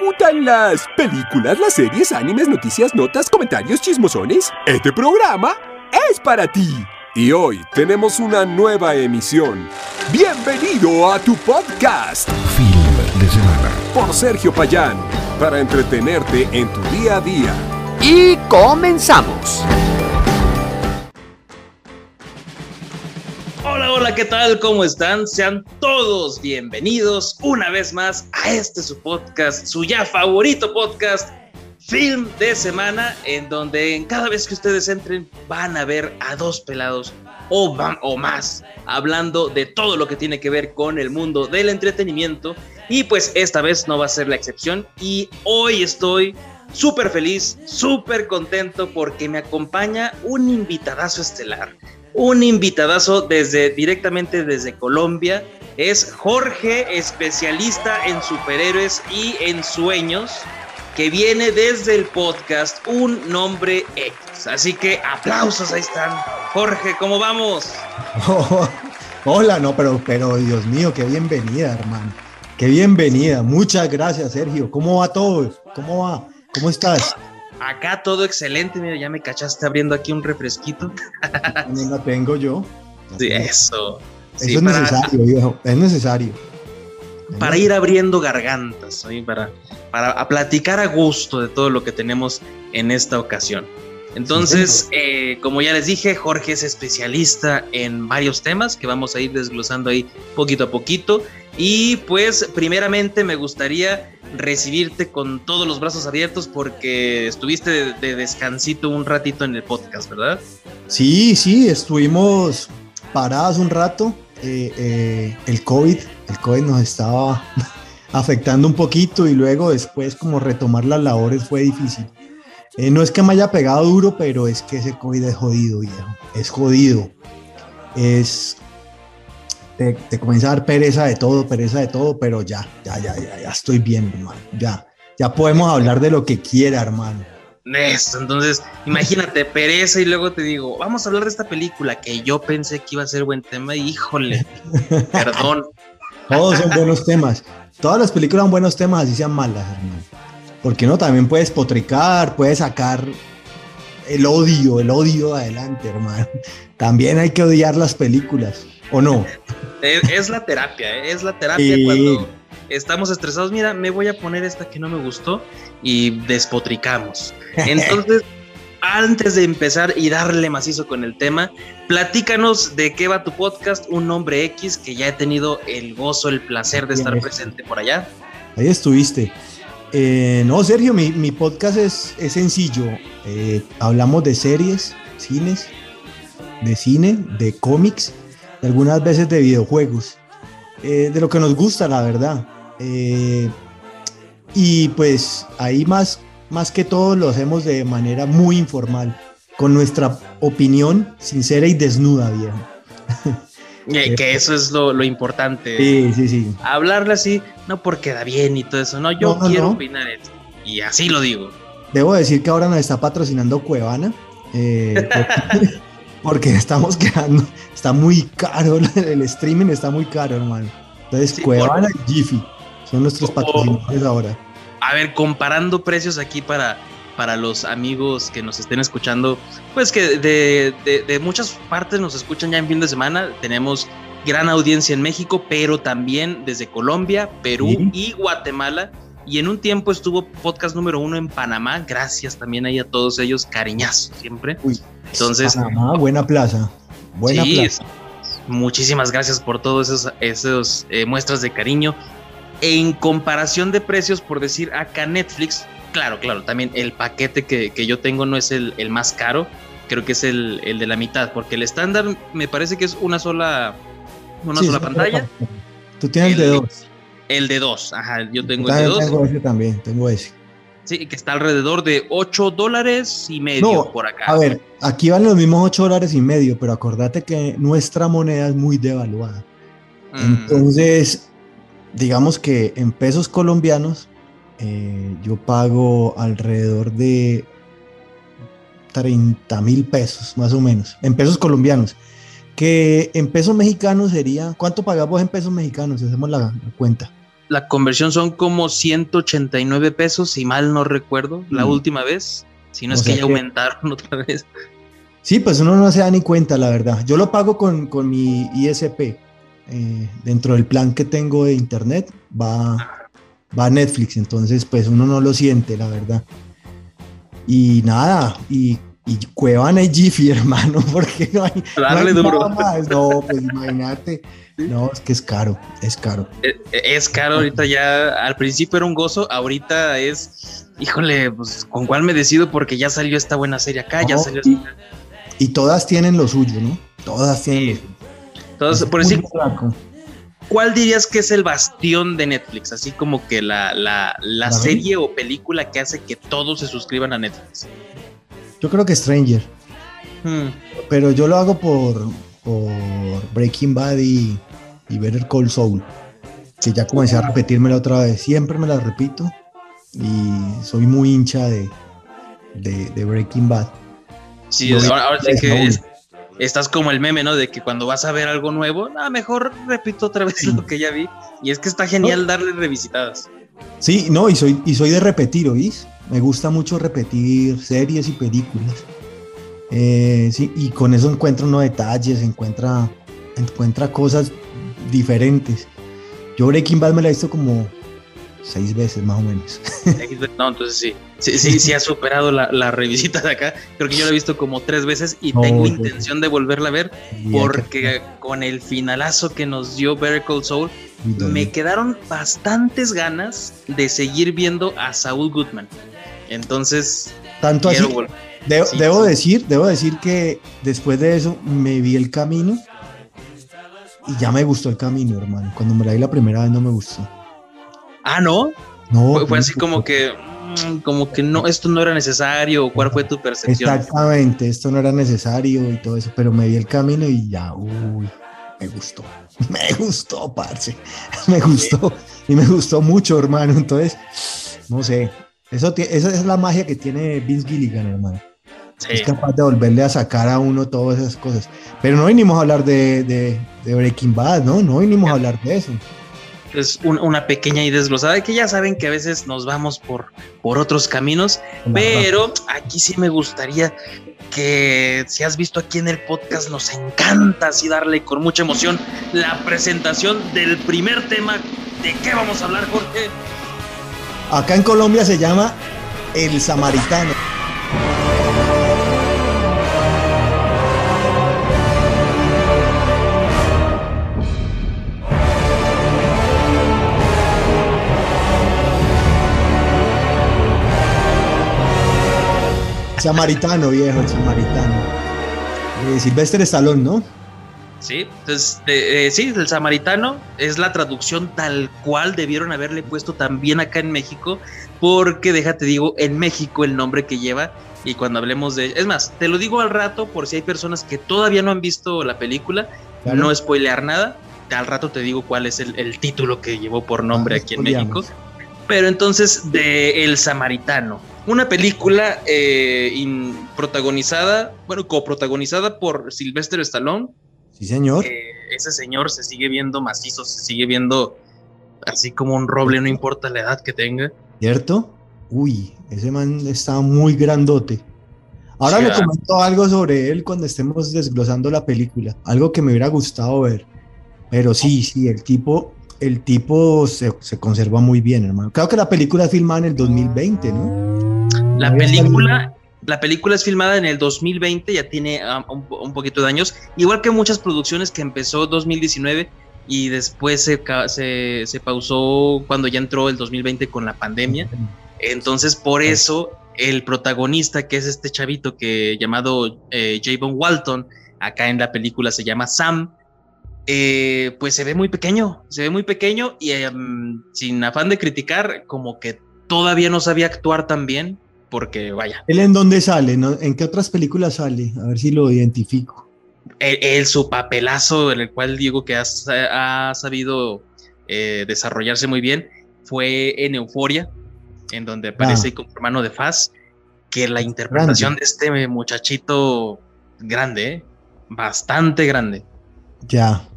gustan las películas, las series, animes, noticias, notas, comentarios, chismosones? Este programa es para ti. Y hoy tenemos una nueva emisión. Bienvenido a tu podcast. Film de semana. Por Sergio Payán. Para entretenerte en tu día a día. Y comenzamos. ¿Qué tal? ¿Cómo están? Sean todos bienvenidos una vez más a este su podcast, su ya favorito podcast, Film de Semana, en donde en cada vez que ustedes entren van a ver a dos pelados o, o más hablando de todo lo que tiene que ver con el mundo del entretenimiento. Y pues esta vez no va a ser la excepción. Y hoy estoy súper feliz, súper contento porque me acompaña un invitadazo estelar un invitadazo desde directamente desde Colombia. Es Jorge, especialista en superhéroes y en sueños, que viene desde el podcast Un Nombre X. Así que aplausos, ahí están. Jorge, ¿cómo vamos? hola, no, pero, pero Dios mío, qué bienvenida, hermano. Qué bienvenida. Muchas gracias, Sergio. ¿Cómo va todo? ¿Cómo va? ¿Cómo estás? Acá todo excelente, mira, ya me cachaste abriendo aquí un refresquito. No la tengo yo. Sí, eso. Eso es necesario, viejo, es necesario. Para ir abriendo gargantas, para, para platicar a gusto de todo lo que tenemos en esta ocasión. Entonces, eh, como ya les dije, Jorge es especialista en varios temas que vamos a ir desglosando ahí poquito a poquito. Y pues, primeramente me gustaría recibirte con todos los brazos abiertos porque estuviste de, descansito un ratito en el podcast, ¿verdad? Sí, sí, estuvimos parados un rato. Eh, eh, el COVID, el COVID nos estaba afectando un poquito y luego después como retomar las labores fue difícil. Eh, no es que me haya pegado duro, pero es que ese COVID es jodido, viejo. Es jodido. Es te, comienza a dar pereza de todo, pereza de todo, pero ya, ya, ya, ya, ya estoy bien, hermano. Ya, ya podemos hablar de lo que quiera, hermano. Eso, entonces, imagínate, pereza y luego te digo, vamos a hablar de esta película que yo pensé que iba a ser buen tema y híjole, perdón. Todos son buenos temas. Todas las películas son buenos temas, así sean malas, hermano. Porque no, también puedes potricar, puedes sacar el odio, el odio adelante, hermano. También hay que odiar las películas. ¿O no? Es, la terapia, ¿eh? es la terapia cuando estamos estresados. Mira, me voy a poner esta que no me gustó y despotricamos. Entonces, antes de empezar y darle macizo con el tema, platícanos de qué va tu podcast, Un Nombre X, que ya he tenido el gozo, el placer de estar presente por allá. Ahí estuviste. Eh, no, Sergio, mi, podcast es, es sencillo. Eh, hablamos de series, cines, de cine, de cómics algunas veces de videojuegos, eh, de lo que nos gusta, la verdad. Eh, y pues ahí más, más que todo lo hacemos de manera muy informal, con nuestra opinión sincera y desnuda, viejo. que eso es lo, importante. Sí, sí, sí. Hablarle así, no porque da bien y todo eso, no, yo quiero opinar esto. Y así lo digo. Debo decir que ahora nos está patrocinando Cuevana. Eh, porque estamos quedando, está muy caro, el streaming está muy caro, hermano. Entonces, Cuevana y Jiffy son nuestros patrocinadores ahora. A ver, comparando precios aquí para, para los amigos que nos estén escuchando, pues que de, de, muchas partes nos escuchan ya en fin de semana. Tenemos gran audiencia en México, pero también desde Colombia, Perú y Guatemala. Y en un tiempo estuvo podcast número uno en Panamá. Gracias también ahí a todos ellos, cariñazo siempre. Entonces, buena plaza. Buena plaza. Muchísimas gracias por todos esos, esos eh, muestras de cariño. En comparación de precios, por decir acá Netflix, claro, claro, también el paquete que, yo tengo no es el, más caro, creo que es el, de la mitad, porque el estándar me parece que es una sola, una sola pantalla. Tú tienes el de dos. El de dos, ajá, yo tengo el de dos. Tengo ese también, tengo ese. Sí, que está alrededor de 8 dólares y medio por acá. A ver, aquí van los mismos 8 dólares y medio, pero acordate que nuestra moneda es muy devaluada. Mm. Entonces, digamos que en pesos colombianos, eh, yo pago alrededor de 30 mil pesos, más o menos, en pesos colombianos. Que en pesos mexicanos sería, ¿cuánto pagamos en pesos mexicanos? Hacemos la, cuenta. La conversión son como 189 pesos, si mal no recuerdo, la Mm. última vez. Si no O es que ya que- aumentaron otra vez. Sí, pues uno no se da ni cuenta, la verdad. Yo lo pago con, con mi ISP. Eh, dentro del plan que tengo de internet va, va a Netflix, entonces pues uno no lo siente, la verdad. Y nada, y, y Cuevana y Jiffy, hermano, porque no hay, no hay nada más. No, pues imagínate. No, es que es caro, es caro. Eh, Es caro ahorita ya, al principio era un gozo, ahorita es, híjole, pues con cuál me decido porque ya salió esta buena serie acá, ya salió y, y todas tienen lo suyo, ¿no? Todas tienen lo suyo. Entonces, por decir. ¿cuál dirías que es el bastión de Netflix? Así como que la, la, la ¿La ven? serie o película que hace que todos se suscriban a Netflix. Yo creo que Stranger. Hmm. Pero yo lo hago por, por Breaking Bad y, y Better Call Saul. Que ya comencé a repetírmela otra vez. Siempre me la repito. Y soy muy hincha de, de, de Breaking Bad. Sí, vi ahora, ahora sí que es- estás como el meme, ¿no? De que cuando vas a ver algo nuevo, ah, mejor repito otra vez Sí. lo que ya vi. Y es que está genial darle revisitadas. Sí, no, y soy, y soy de repetir, ¿oís? Me gusta mucho repetir series y películas. Eh, sí, y con eso encuentra uno detalles, encuentra, encuentra cosas diferentes. Yo Breaking Bad me la he visto como seis veces más o menos. No, entonces sí. Sí, sí, sí ha superado la, la revisita de acá. Creo que yo la he visto como tres veces y No, tengo intención de volverla a ver porque con el finalazo que nos dio Better Call doy- me quedaron bastantes ganas de seguir viendo a Saul Goodman. Entonces, Tanto así, volver. debo, sí, debo sí. decir, debo decir que después de eso me vi el camino y ya me gustó el camino, hermano. Cuando me la vi la primera vez no me gustó. Ah, no. No, Fue, así como que, mm, como que no, esto no era necesario. ¿Cuál fue tu percepción? Exactamente, esto no era necesario y todo eso, pero me vi el camino y ya, uy, me gustó. Me gustó, parce. Me gustó. Y me gustó mucho, hermano. Entonces, no sé. Eso esa es la magia que tiene Vince Gilligan, hermano. Es Sí. capaz de volverle a sacar a uno todas esas cosas. Pero no vinimos a hablar de, de- de Breaking Bad, ¿no? No vinimos a hablar de eso. Es un- una pequeña y desglosada que ya saben que a veces nos vamos por, por otros caminos, pero aquí sí me gustaría que si has visto aquí en el podcast nos encanta así darle con mucha emoción la presentación del primer tema. ¿De qué vamos a hablar, Jorge? Acá en Colombia se llama El Samaritano. Samaritano, viejo, el Samaritano. Eh, Sylvester Stallone, ¿no? Sí, entonces, eh, eh, sí, el samaritano es la traducción tal cual debieron haberle puesto también acá en México, porque déjate digo, en México el nombre que lleva, y cuando hablemos de... Es más, te lo digo al rato por si hay personas que todavía no han visto la película, Claro. no spoilear nada, al rato te digo cuál es el, el título que llevó por nombre Ah, aquí en. México. Pero entonces, de El Samaritano, una película eh, in- protagonizada, bueno, coprotagonizada por Sylvester Stallone, Sí, señor. eh, ese señor se sigue viendo macizo, se sigue viendo así como un roble, no importa la edad que tenga. ¿Cierto? Uy, ese man está muy grandote. Ahora Sí, le ah. comento algo sobre él cuando estemos desglosando la película. Algo que me hubiera gustado ver. Pero sí, sí, el tipo, el tipo se, se conserva muy bien, hermano. Creo que la película es filmada en el 2020, ¿no? La película, la película es filmada en el 2020, ya tiene ah, un, po- un poquito de años, igual que muchas producciones que empezó 2019 y después se, se, se pausó cuando ya entró el 2020 con la pandemia. Entonces, por eso, el protagonista, que es este chavito que llamado eh, Javon Walton, acá en la película se llama Sam, eh, pues se ve muy pequeño, se ve muy pequeño y em, sin afán de criticar, como que todavía no sabía actuar tan bien, porque vaya, ¿Él en dónde sale? no? ¿En qué otras películas sale? A ver si lo identifico. él, él, su papelazo en el cual digo que ha, ha sabido eh, desarrollarse muy bien fue en Euforia, en donde aparece como hermano de Faz, que la interpretación de este muchachito grande, ¿eh? bastante grande. Ya.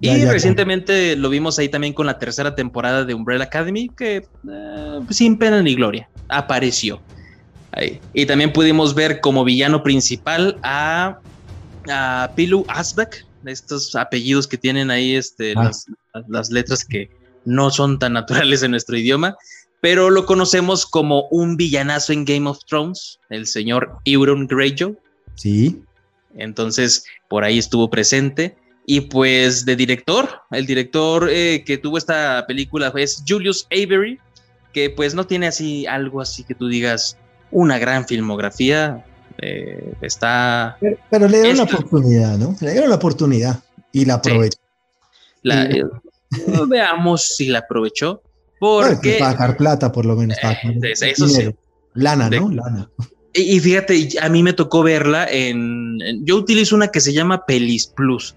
Y recientemente lo vimos ahí también con la tercera temporada de Umbrella Academy, que eh, sin pena ni gloria apareció. Ahí. Y también pudimos ver como villano principal a, a Pilu Asbeck, estos apellidos que tienen ahí este, ah. las, las, letras que no son tan naturales en nuestro idioma, pero lo conocemos como un villanazo en Game of Thrones, el señor Euron Greyjoy. Sí. Entonces, por ahí estuvo presente. Y pues de director, el director eh, que tuvo esta película es Julius Avery, que pues no tiene así algo así que tú digas una gran filmografía. Eh, está. Pero, le dieron la oportunidad, ¿no? Le dieron la oportunidad y la aprovechó. Eh, veamos si la aprovechó. Porque. para sacar plata, por lo menos. eso sí. Lana, ¿no? Lana. Y, fíjate, a mí me tocó verla en, Yo utilizo una que se llama Pelis Plus.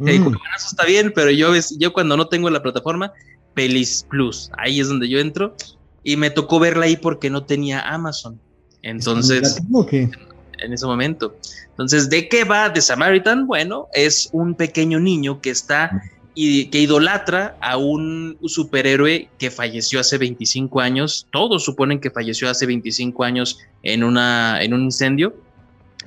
Mm. eso está bien, pero yo, yo cuando no tengo la plataforma, Pelis Plus, ahí es donde yo entro. Y me tocó verla ahí porque no tenía Amazon. Entonces, en, en ese momento. Entonces, ¿de qué va The Samaritan? Bueno, es un pequeño niño que está y que idolatra a un superhéroe que falleció hace 25 años. Todos suponen que falleció hace 25 años en, una, en un incendio,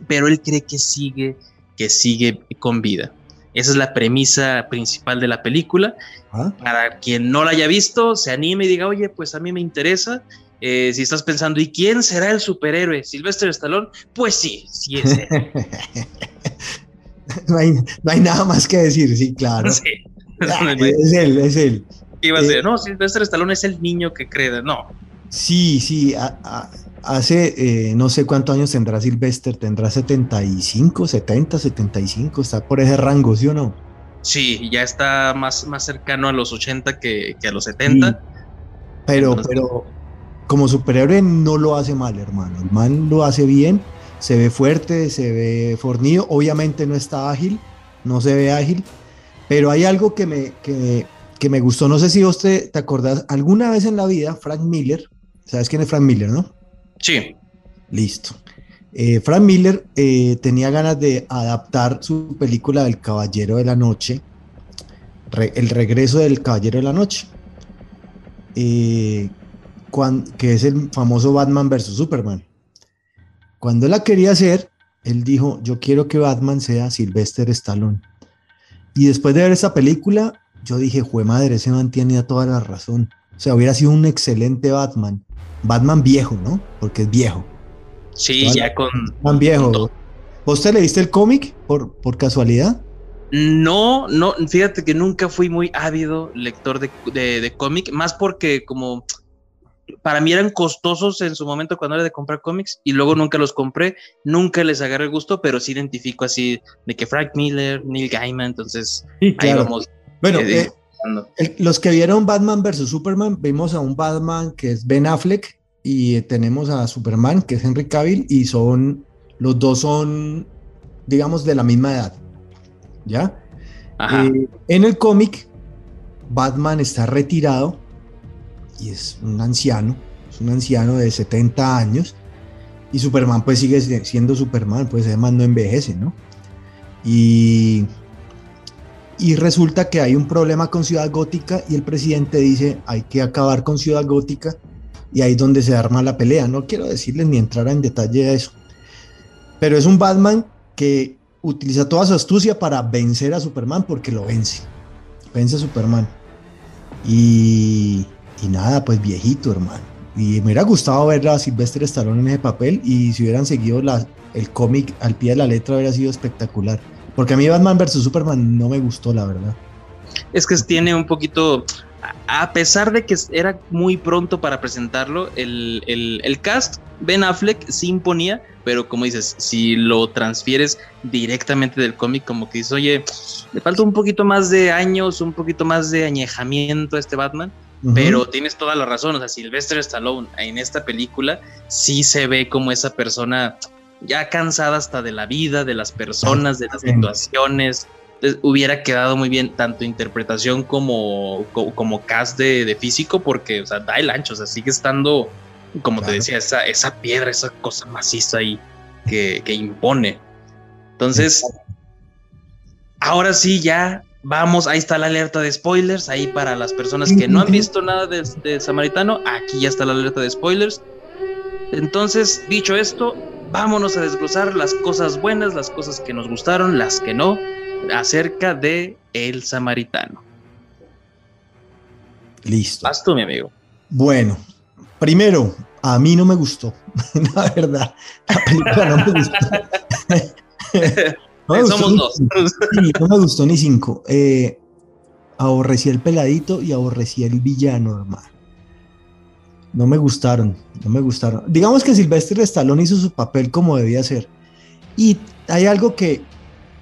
pero él cree que sigue, que sigue con vida. Esa es la premisa principal de la película. Ah. Para quien no la haya visto, se anime y diga, oye, pues a mí me interesa. Eh, si estás pensando, ¿y quién será el superhéroe? ¿Silvestre Stallone? Pues sí, sí es él. no, hay, nada más que decir, sí, claro. Ah, es él, es él. Iba a eh, no, Silvestre Stallone es el niño que cree, no. Sí, sí, hace eh, no sé cuántos años tendrá Sylvester, tendrá 75, 70, 75, está por ese rango, ¿sí o no? Sí, ya está más, más cercano a los 80 que, a los 70. Pero, pero como superhéroe no lo hace mal, hermano. El man lo hace bien, se ve fuerte, se ve fornido. Obviamente no está ágil, no se ve ágil, pero hay algo que me, que, que me gustó. No sé si usted te acordás, alguna vez en la vida, Frank Miller, ¿Sabes quién es Frank Miller, no? Sí. Listo. Eh, Frank Miller eh, tenía ganas de adaptar su película del Caballero de la Noche, El regreso del Caballero de la Noche, eh, que es el famoso Batman vs. Superman. Cuando la quería hacer, él dijo, yo quiero que Batman sea Sylvester Stallone. Y después de ver esa película, yo dije, jue madre, ese man tiene toda la razón. O sea, hubiera sido un excelente Batman. Batman viejo, ¿no? Porque es viejo. Sí, ya con. Batman viejo. ¿Vos te leíste el cómic por, por casualidad? No, no, fíjate que nunca fui muy ávido lector de, de, cómic, más porque como para mí eran costosos en su momento cuando era de comprar cómics y luego nunca los compré, nunca les agarré el gusto, pero sí identifico así de que Frank Miller, Neil Gaiman, entonces ahí vamos. Bueno, eh, los que vieron Batman vs. Superman, vimos a un Batman que es Ben Affleck y tenemos a Superman que es Henry Cavill y son, los dos son, digamos, de la misma edad. ¿Ya? Eh, en el cómic, Batman está retirado y es un anciano, es un anciano de 70 años y Superman pues sigue siendo Superman, pues además no envejece, ¿no? Y y resulta que hay un problema con Ciudad Gótica y el presidente dice hay que acabar con Ciudad Gótica y ahí es donde se arma la pelea. No quiero decirles ni entrar en detalle a eso. Pero es un Batman que utiliza toda su astucia para vencer a Superman porque lo vence. Vence a Superman. Y, y nada, pues viejito, hermano. Y me hubiera gustado ver a Sylvester Stallone en ese papel y si hubieran seguido el cómic al pie de la letra hubiera sido espectacular. Porque a mí Batman vs. Superman no me gustó, la verdad. Es que tiene un poquito, a pesar de que era muy pronto para presentarlo, el, el, cast, Ben Affleck sí imponía, pero como dices, si lo transfieres directamente del cómic, como que dices, oye, le falta un poquito más de años, un poquito más de añejamiento a este Batman. Pero tienes toda la razón, o sea, Sylvester Stallone en esta película sí se ve como esa persona ya cansada hasta de la vida, de las personas, de las situaciones. hubiera quedado muy bien tanto interpretación como, como, cast de, físico, porque, o sea, da el ancho, o sea, sigue estando, como te decía, esa, esa piedra, esa cosa maciza ahí que, que impone. Entonces, ahora sí, ya vamos, ahí está la alerta de spoilers, ahí para las personas que no han visto nada de, de Samaritano, aquí ya está la alerta de spoilers. Entonces, dicho esto, vámonos a desglosar las cosas buenas, las cosas que nos gustaron, las que no, acerca de El Samaritano. Listo. Vas tú, mi amigo. Bueno, primero, a mí no me gustó, la verdad. La película no me gustó. No me gustó Somos dos. cinco. No me gustó ni cinco. Eh, aborrecí el peladito y aborrecí el villano, hermano. No me gustaron, no me gustaron. Digamos que Sylvester Stallone hizo su papel como debía ser. Y hay algo que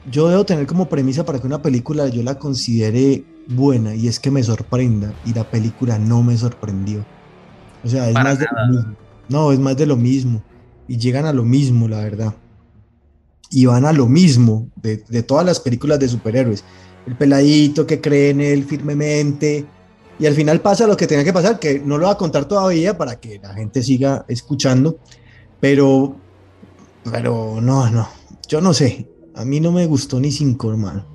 yo debo tener como premisa para que una película yo la considere buena y es que me sorprenda. Y la película no me sorprendió. O sea, es Para más de lo mismo. No, es más de lo mismo. Y llegan a lo mismo, la verdad. Y van a lo mismo de, de todas las películas de superhéroes. El peladito que cree en él firmemente. Y al final pasa lo que tenía que pasar, que no lo voy a contar todavía para que la gente siga escuchando. Pero, pero no, no. Yo no sé. A mí no me gustó ni cinco, hermano.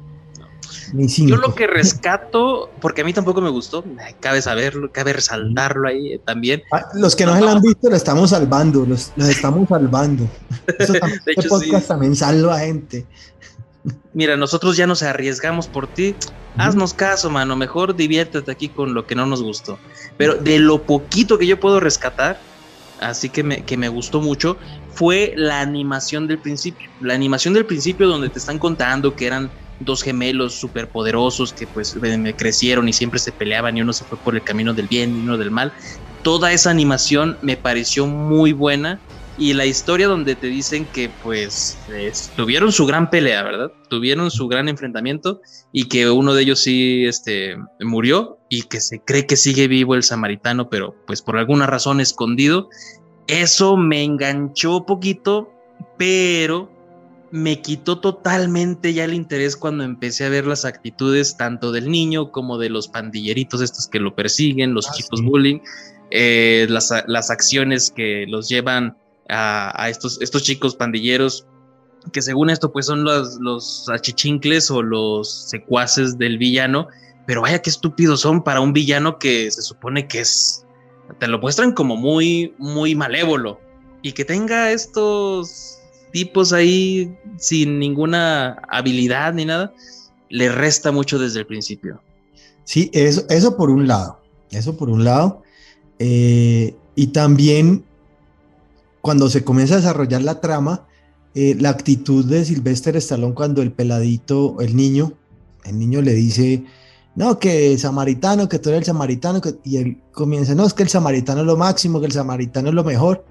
Ni cinco. Yo lo que rescato, porque a mí tampoco me gustó, cabe saberlo, cabe resaltarlo ahí también. Ah, Los que no se la han visto, lo estamos salvando. Los, los estamos salvando. Eso tam- De este hecho, podcast sí. también salva gente. Mira, nosotros ya nos arriesgamos por ti. Haznos caso, mano. Mejor diviértete aquí con lo que no nos gustó. Pero de lo poquito que yo puedo rescatar, así que me, que me gustó mucho, fue la animación del principio. La animación del principio donde te están contando que eran dos gemelos superpoderosos que pues me crecieron y siempre se peleaban y uno se fue por el camino del bien y uno del mal. Toda esa animación me pareció muy buena y la historia donde te dicen que pues es- tuvieron su gran pelea, ¿verdad? Tuvieron su gran enfrentamiento y que uno de ellos sí este, murió y que se cree que sigue vivo el samaritano, pero pues por alguna razón escondido. Eso me enganchó poquito, pero me quitó totalmente ya el interés cuando empecé a ver las actitudes tanto del niño como de los pandilleritos estos que lo persiguen, los Ah, chicos sí. bullying, eh, las, las acciones que los llevan a, estos, estos chicos pandilleros que según esto pues son los, los achichincles o los secuaces del villano, pero vaya qué estúpidos son para un villano que se supone que es, te lo muestran como muy, muy malévolo y que tenga estos tipos ahí sin ninguna habilidad ni nada, le resta mucho desde el principio. Sí, eso, eso por un lado. Eso por un lado. Eh, y también cuando se comienza a desarrollar la trama, eh, la actitud de Sylvester Stallone cuando el peladito, el niño, el niño le dice, no, que samaritano, que tú eres el samaritano, que- y él comienza, no, es que el samaritano es lo máximo, que el samaritano es lo mejor,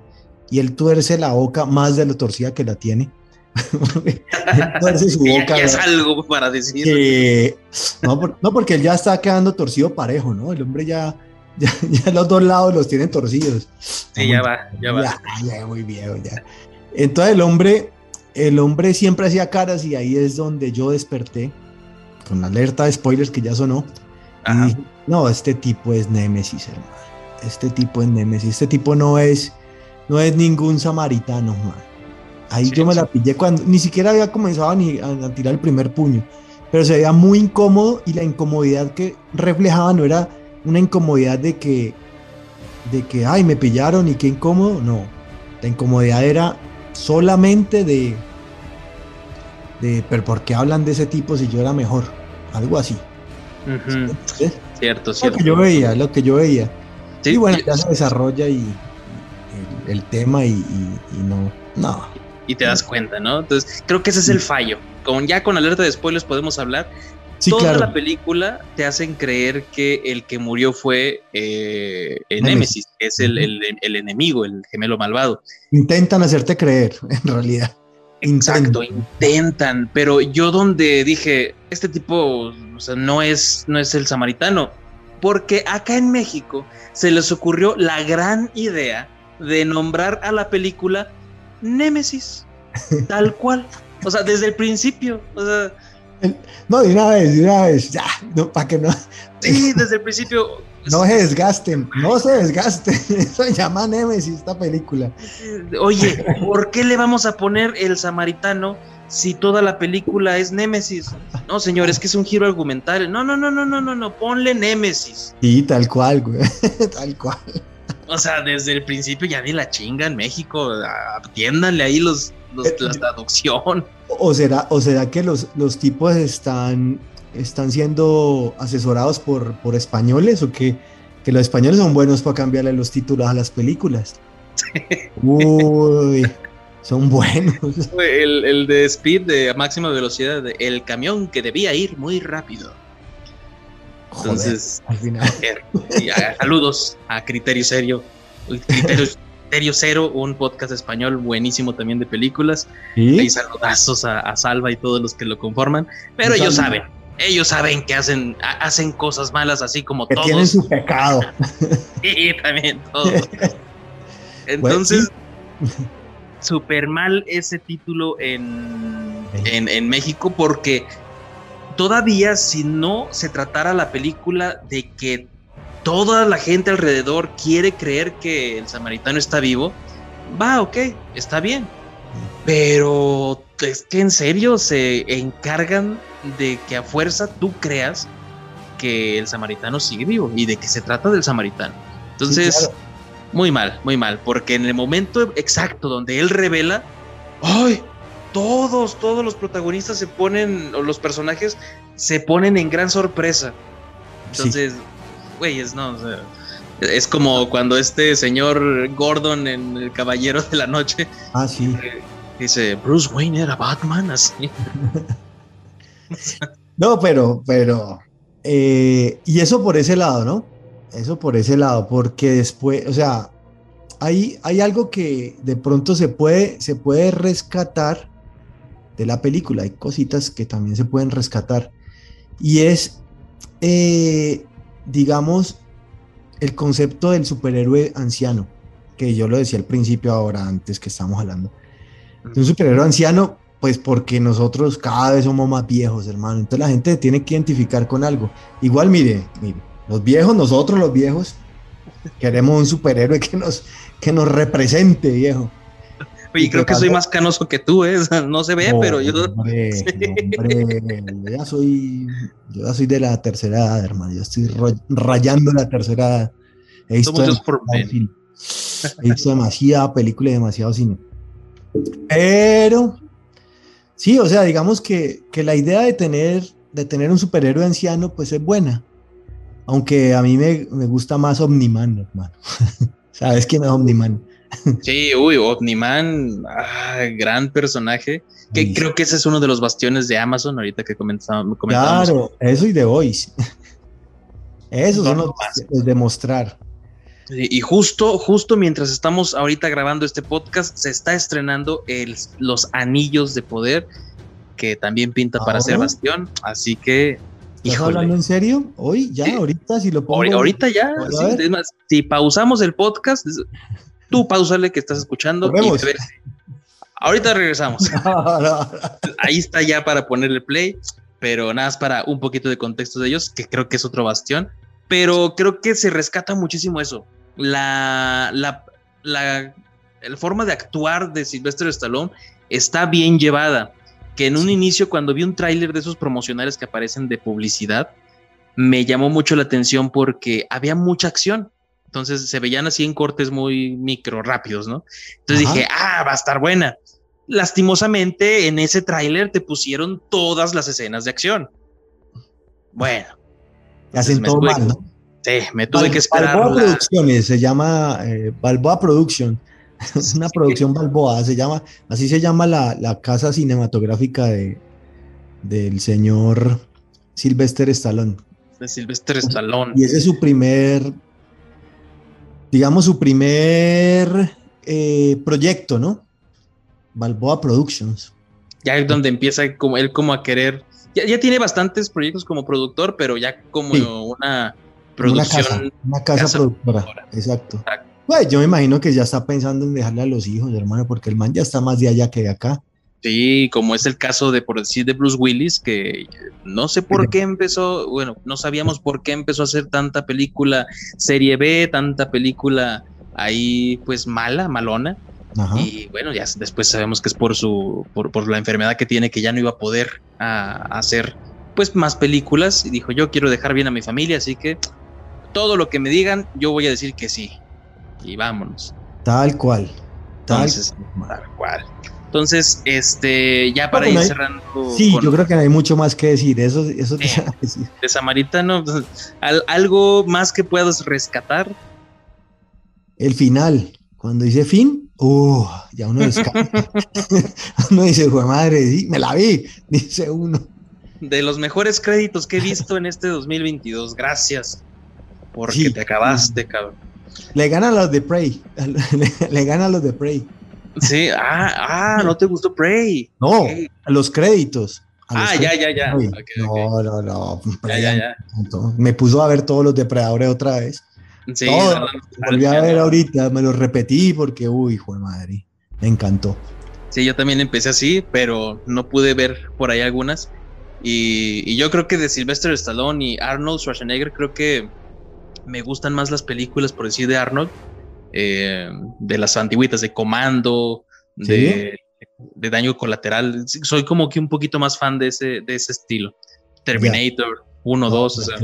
y él tuerce la boca más de lo torcida que la tiene. Su boca. es algo para decir. no, por- no, porque él ya está quedando torcido parejo, ¿no? El hombre ya, ya, ya los dos lados los tienen torcidos. Sí, ya va, ya va. Ya, ya, muy viejo, ya. Entonces el hombre, el hombre siempre hacía caras y ahí es donde yo desperté con la alerta de spoilers que ya sonó. Y Ajá. dije, no, este tipo es Némesis, hermano. Este tipo es Némesis. Este tipo no es, no es ningún samaritano, man. Ahí Sí, yo me sí. la pillé cuando ni siquiera había comenzado ni a, a tirar el primer puño. Pero se veía muy incómodo y la incomodidad que reflejaba no era una incomodidad de que, de que, ay, me pillaron y qué incómodo. No. La incomodidad era solamente de, de, pero ¿por qué hablan de ese tipo si yo era mejor? Algo así. Ujú. ¿sí? Cierto, Lo cierto. que yo veía, lo que yo veía. Sí, y bueno, ya se desarrolla y el, el tema y, y- y no, no. y te das cuenta, ¿no? Entonces, creo que ese es el fallo. Con, ya con alerta de spoilers podemos hablar. Sí, Toda claro. la película te hacen creer que el que murió fue eh, Némesis. Que es el, Ujú. el- el enemigo, el gemelo malvado. Intentan hacerte creer, en realidad. Exacto, Intentan. intentan, pero yo donde dije, este tipo o sea, no, es, no es el samaritano, porque acá en México se les ocurrió la gran idea de nombrar a la película Némesis, tal cual, o sea, desde el principio, o sea, No, de una vez, de una vez, ya, no, para que no, sí, desde el principio. no se desgasten, no se desgasten. Eso llama Nemesis, esta película. Oye, ¿por qué le vamos a poner el samaritano si toda la película es Némesis? No, señor, es que es un giro argumental. No, no, no, no, no, no, no, ponle Némesis. Sí, tal cual, güey. tal cual. O sea, desde el principio ya ni la chinga en México. Atiéndanle ahí los, los Eh, la traducción. ¿O será, o será que los, los tipos están, están siendo asesorados por, por españoles o que, que los españoles son buenos para cambiarle los títulos a las películas? Uy, son buenos. El, el de Speed de máxima velocidad, de el camión que debía ir muy rápido. Joder, Entonces, al final. y, ah, saludos a Criterio Serio. Criterio, Criterio Cero, un podcast español buenísimo también de películas. ¿Sí? Y saludazos a, a Salva y todos los que lo conforman. Pero ellos saben, ellos saben que hacen, ha- hacen cosas malas así como Que tienen todos. su pecado. Y también todos. Entonces, súper mal ese título en, en, en México porque todavía si no se tratara la película de que toda la gente alrededor quiere creer que el samaritano está vivo, va, ok, está bien. Pero es que en serio se encargan de que a fuerza tú creas que el samaritano sigue vivo y de que se trata del samaritano. Entonces, Sí, claro. muy mal, muy mal, porque en el momento exacto donde él revela, ¡ay! Todos, todos los protagonistas se ponen, o los personajes se ponen en gran sorpresa. Entonces, güeyes, no, o sea, es como cuando este señor Gordon en El Caballero de la Noche Ah, sí. dice, Bruce Wayne era Batman, así. No, pero, pero, eh, y eso por ese lado, ¿no? Eso por ese lado, porque después, o sea, hay, hay algo que de pronto se puede, se puede rescatar de la película, hay cositas que también se pueden rescatar, y es, eh, digamos, el concepto del superhéroe anciano, que yo lo decía al principio ahora, antes que estamos hablando. De un superhéroe anciano, pues porque nosotros cada vez somos más viejos, hermano. Entonces la gente tiene que identificar con algo. Igual, mire, mire, los viejos, nosotros los viejos, queremos un superhéroe que nos, que nos represente, viejo. Oye, creo que soy más canoso que tú, ¿eh? No se ve, No, pero yo... Hombre, Sí. hombre, yo ya soy, yo ya soy de la tercera edad, hermano. Yo estoy rayando la tercera edad. Visto. He visto demasiada película y demasiado cine. Pero, sí, o sea, digamos que, que la idea de tener, de tener un superhéroe anciano, pues es buena. Aunque a mí me, me gusta más Omniman, hermano. ¿Sabes quién es Omniman? Sí, uy, Omniman, ah, gran personaje. Que Sí. creo que ese es uno de los bastiones de Amazon, ahorita que comentábamos. Claro, eso y The Voice. Esos son los, no de mostrar. Y justo, justo mientras estamos ahorita grabando este podcast, se está estrenando el, Los Anillos de Poder, que también pinta para ser bastión. Así que, ¿Estás híjole. hablando en serio? ¿Hoy? ¿Ya? Sí. ¿Ahorita? Si lo pongo. Ahori- Ahorita ya, sí, es más, si pausamos el podcast, tú pausale que estás escuchando y te ves. Ahorita regresamos. No, no. Ahí está ya para ponerle play, pero nada más para un poquito de contexto de ellos, que creo que es otro bastión. Pero creo que se rescata muchísimo eso. La, la, la, la forma de actuar de Sylvester Stallone está bien llevada. Que en un inicio, cuando vi un tráiler de esos promocionales que aparecen de publicidad, me llamó mucho la atención porque había mucha acción. Entonces se veían así en cortes muy micro rápidos, ¿no? Entonces Ajá. dije, ah, va a estar buena. Lastimosamente, en ese tráiler te pusieron todas las escenas de acción. Bueno, hacen todo tuve mal, que- ¿no? sí, me tuve Bal- que esperar. Balboa la- Producciones se llama eh, Balboa Production. Es una Sí. producción Balboa, se llama, así se llama la, la casa cinematográfica de, del señor Sylvester Stallone. de Sylvester Stallone. Y ese es su primer, digamos, su primer eh, proyecto, ¿no? Balboa Productions. Ya es donde empieza como él como a querer. Ya, ya tiene bastantes proyectos como productor, pero ya como Sí. una Una producción. casa, una casa, casa productora. productora. Exacto. Exacto. Pues yo me imagino que ya está pensando en dejarle a los hijos, hermano, porque el man ya está más de allá que de acá. Sí, como es el caso de, por decir, de Bruce Willis, que no sé por qué empezó, bueno, no sabíamos por qué empezó a hacer tanta película serie B, tanta película ahí, pues mala, malona, Ajá. Y bueno, ya después sabemos que es por su, por, por la enfermedad que tiene, que ya no iba a poder a- hacer pues más películas. Y dijo, yo quiero dejar bien a mi familia, así que todo lo que me digan, yo voy a decir que sí. Y vámonos. Tal cual. Tal Entonces, cual. tal cual. Entonces, este, ya para Bueno, ir cerrando Sí, con yo creo que no hay mucho más que decir. Eso, eso te decir. de Samaritano, al- algo más que puedas rescatar. El final, cuando dice fin, uh, ya uno descansa. uno dice, "Jue madre, sí, me la vi, dice uno. De los mejores créditos que he visto en este 2022. Gracias. Porque Sí. te acabaste, cabrón. Le gana a los de Prey. Le, le gana a los de Prey. Sí, ah, ah, no te gustó Prey. No, a los créditos. a los Ah, ya, créditos ya, ya. No, no, no. Ya, ya, ya. Me puso a ver todos los depredadores otra vez. Sí, Todo. no, no, Volví a ver ahorita, me lo repetí porque, uy, hijo de madre. Me encantó. Sí, yo también empecé así, pero no pude ver por ahí algunas. Y, y yo creo que de Sylvester Stallone y Arnold Schwarzenegger, creo que me gustan más las películas, por decir, de Arnold, eh, de las antiguitas, de Comando, de, de Daño Colateral. Sí, Soy como que un poquito más fan de ese, de ese estilo. Terminator, 1, 2, o sea.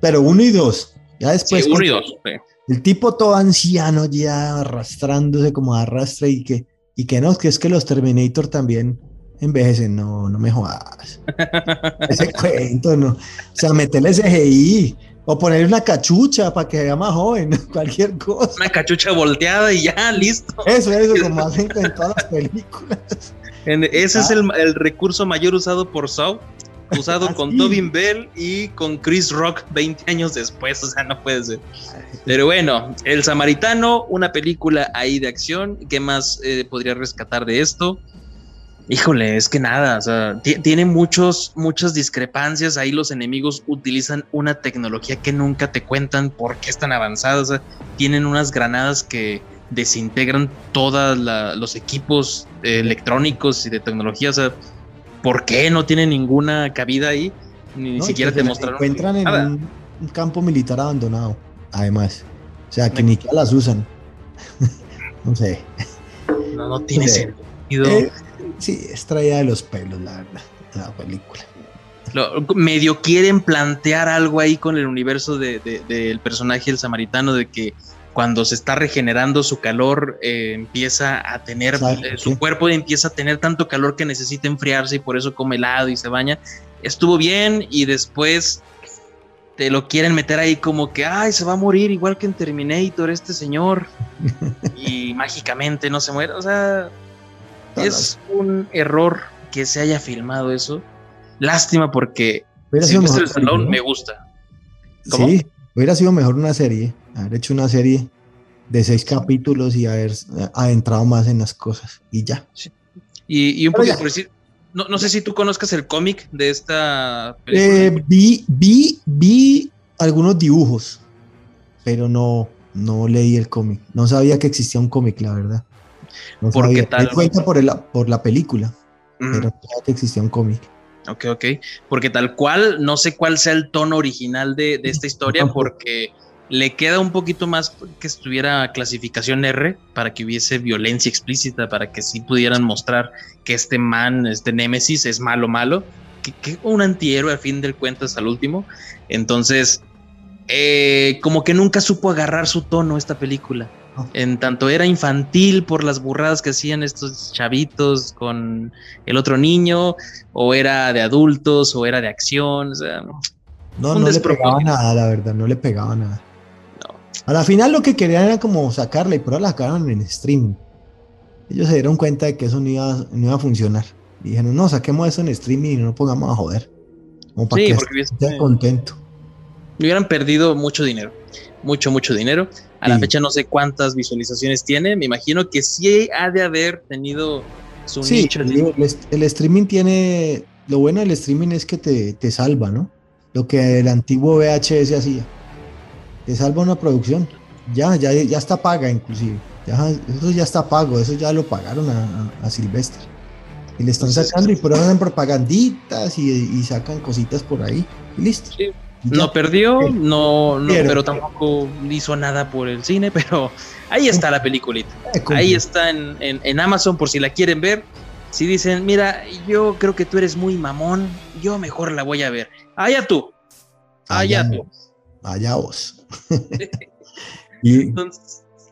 Pero uno y dos. Ya Sí, después. uno y con- dos. sí. El tipo todo anciano ya arrastrándose como arrastra y que, y que no, que es que los Terminator también envejecen. No, no me jodas. Ese cuento, no. O sea, meterle CGI o ponerle una cachucha para que sea más joven, cualquier cosa. Una cachucha volteada y ya, listo. Eso, eso, como hacen en todas las películas. En- ese es el, el recurso mayor usado por Saw, usado Ah, con sí. Tobin Bell y con Chris Rock 20 años después, o sea, no puede ser. Pero bueno, El Samaritano, una película ahí de acción, ¿qué más eh, podría rescatar de esto? Híjole, es que nada, o sea, ti- tiene muchos, muchas discrepancias, ahí los enemigos utilizan una tecnología que nunca te cuentan por qué es tan avanzada, o sea, tienen unas granadas que desintegran todos los equipos eh, electrónicos y de tecnología, o sea, ¿por qué no tiene ninguna cabida ahí? Ni ¿no? siquiera te se mostraron encuentran en nada. un, campo militar abandonado, además. O sea, que ni que las usan. no sé. No, no tiene sentido. Eh, sí, es traída de los pelos, la verdad, la película. Lo- medio quieren plantear algo ahí con el universo de- de- del personaje el samaritano de que cuando se está regenerando su calor eh, empieza a tener eh, su cuerpo empieza a tener tanto calor que necesita enfriarse y por eso come helado y se baña. Estuvo bien y después te lo quieren meter ahí como que ay se va a morir igual que en Terminator este señor y mágicamente no se muere o sea es un error que se haya filmado eso lástima porque Hubiera sido Sylvester mejor Stallone serie, me ¿no? gusta. ¿Cómo? Sí, hubiera sido mejor una serie, haber hecho una serie de seis capítulos y haber eh, adentrado más en las cosas y ya. Y, y un Pero poquito ya. por decir, no, no sé si tú conozcas el cómic de esta Eh, película. vi, vi, vi algunos dibujos, pero no, no leí el cómic. No sabía que existía un cómic, la verdad. No ¿Por qué sabía. Me di tal? cuenta por, el, por la película, Mm, pero que existía un cómic. ok, ok. Porque tal cual, no sé cuál sea el tono original de, de esta historia, porque le queda un poquito más que estuviera clasificación R para que hubiese violencia explícita, para que sí pudieran mostrar que este man, este Némesis, es malo, malo, que, que un antihéroe al fin del cuentas al último. Entonces, eh, como que nunca supo agarrar su tono esta película. En tanto era infantil por las burradas que hacían estos chavitos con el otro niño, o era de adultos, o era de acción. O sea, No, no le pegaba nada, la verdad, no le pegaba nada. No. A la final lo que querían era como sacarla y por ahora la sacaron en streaming. Ellos se dieron cuenta de que eso no iba, no iba a funcionar. Y dijeron, no, saquemos eso en streaming y no nos pongamos a joder. Como para Sí, que esté contento. hubieran perdido mucho dinero. Mucho, mucho dinero. A la Sí. fecha no sé cuántas visualizaciones tiene. Me imagino que sí ha de haber tenido su Sí, nicho. el, el- el streaming tiene. Lo bueno del streaming es que te, te salva, ¿no? Lo que el antiguo VHS hacía. Te salva una producción. Ya, ya, ya está paga, inclusive. Ya, eso ya está pago, eso ya lo pagaron a, a, a Sylvester. Y le están sacando y por hacen propaganditas y, y sacan cositas por ahí. Y listo. No perdió, no, no pero tampoco hizo nada por el cine, pero ahí está la peliculita. Ahí está en, en, Amazon por si la quieren ver. Si dicen, mira, yo creo que tú eres muy mamón, yo mejor la voy a ver. Allá tú. Allá, tú. Allá vos. y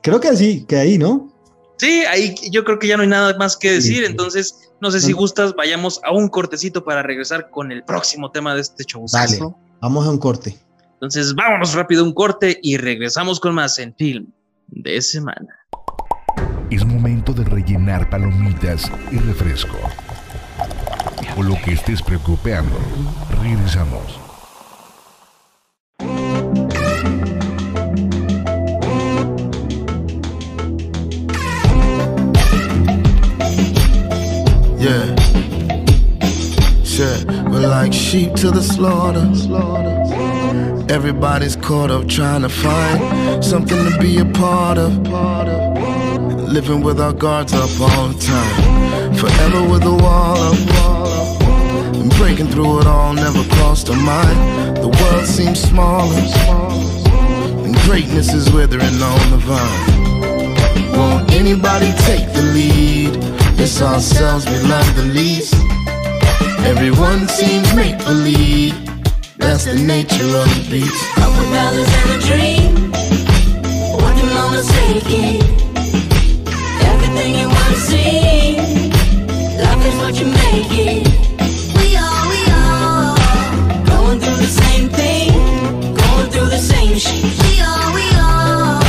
creo que sí, que ahí, ¿no? Sí, ahí yo creo que ya no hay nada más que decir. Entonces, no sé si gustas, vayamos a un cortecito para regresar con el próximo tema de este show. Dale. Vamos a un corte. Entonces, vámonos rápido a un corte y regresamos con más en film de semana. Es momento de rellenar palomitas y refresco. O lo que estés preocupando. Regresamos. Yeah. We're like sheep to the slaughter. Everybody's caught up trying to find something to be a part of. Living with our guards up all the time. Forever with a wall up. And breaking through it all never crossed our mind. The world seems smaller. And greatness is withering on the vine. Won't anybody take the lead? It's ourselves we love the least. Everyone seems make believe. That's the nature of the beast. Couple dollars and a dream. Working on a taking. Everything you wanna see. Life is what you make it. We are, we are. Going through the same thing. Going through the same shit. We are, we are.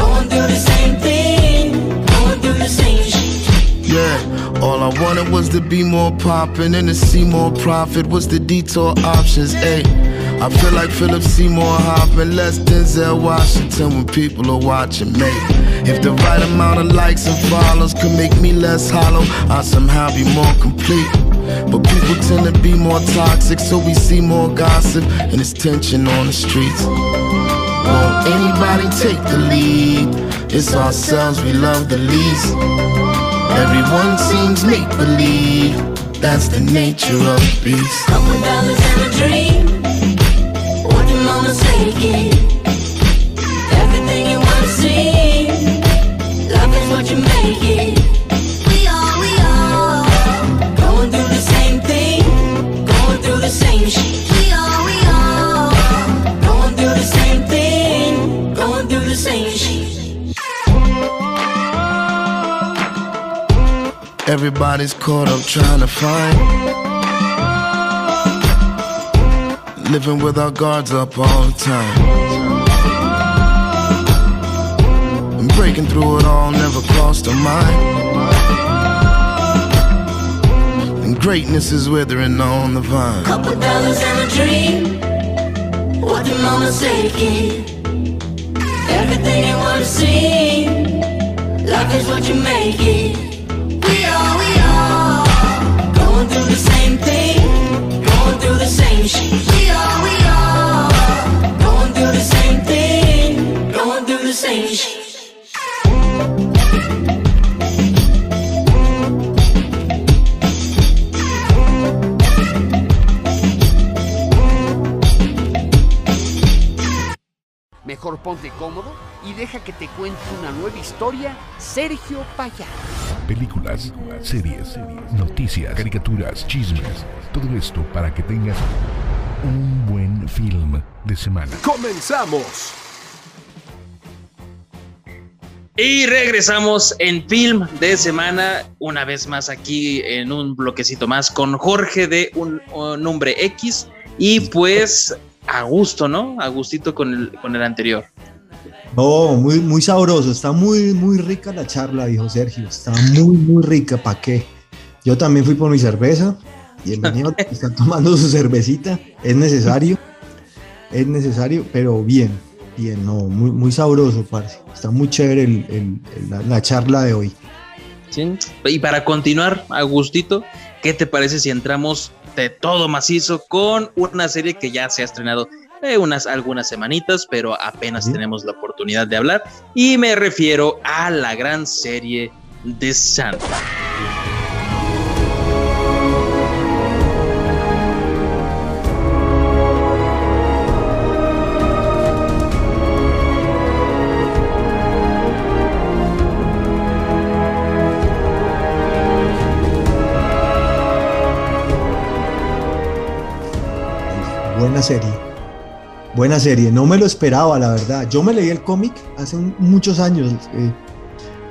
Going through the same thing. Going through the same shit. Yeah, all I wanted was to be more poppin' and to see more profit. What's the detour options? Ayy, I feel like Philip Seymour hopping, less Denzel Washington when people are watching me. If the right amount of likes and follows could make me less hollow, I'd somehow be more complete. But people tend to be more toxic, so we see more gossip and it's tension on the streets. Won't anybody take the lead? It's ourselves we love the least. Everyone seems make believe. That's the nature of the beast. Couple dollars and a dream. Working on a taking. Everything Everybody's caught up trying to find. Living with our guards up all the time. And breaking through it all never crossed our mind. And greatness is withering on the vine. Couple dollars and a dream. What the mama taking. Everything you wanna see. Life is what you make it. Mejor ponte cómodo y deja que te cuente una nueva historia, Sergio Payá. Películas, series, noticias, caricaturas, chismes. Todo esto para que tengas un buen film de semana. ¡Comenzamos! Y regresamos en film de semana, una vez más aquí en un bloquecito más con Jorge de un, un nombre X. Y pues a gusto, ¿no? A gustito con el, con el anterior. Oh, muy, muy sabroso, está muy, muy rica la charla, dijo Sergio, está muy, muy rica, ¿para qué? Yo también fui por mi cerveza, bienvenido, está tomando su cervecita, es necesario, es necesario, pero bien, bien, no, muy, muy sabroso, parce, está muy chévere el, el, la, la, charla de hoy. Sí. Y para continuar, a gustito, ¿qué te parece si entramos de todo macizo con una serie que ya se ha estrenado eh, unas algunas semanitas, pero apenas tenemos la oportunidad de hablar. Y me refiero a la gran serie de Santa. buena serie. Buena serie, no me lo esperaba, la verdad. Yo me leí el cómic hace un- muchos años, eh,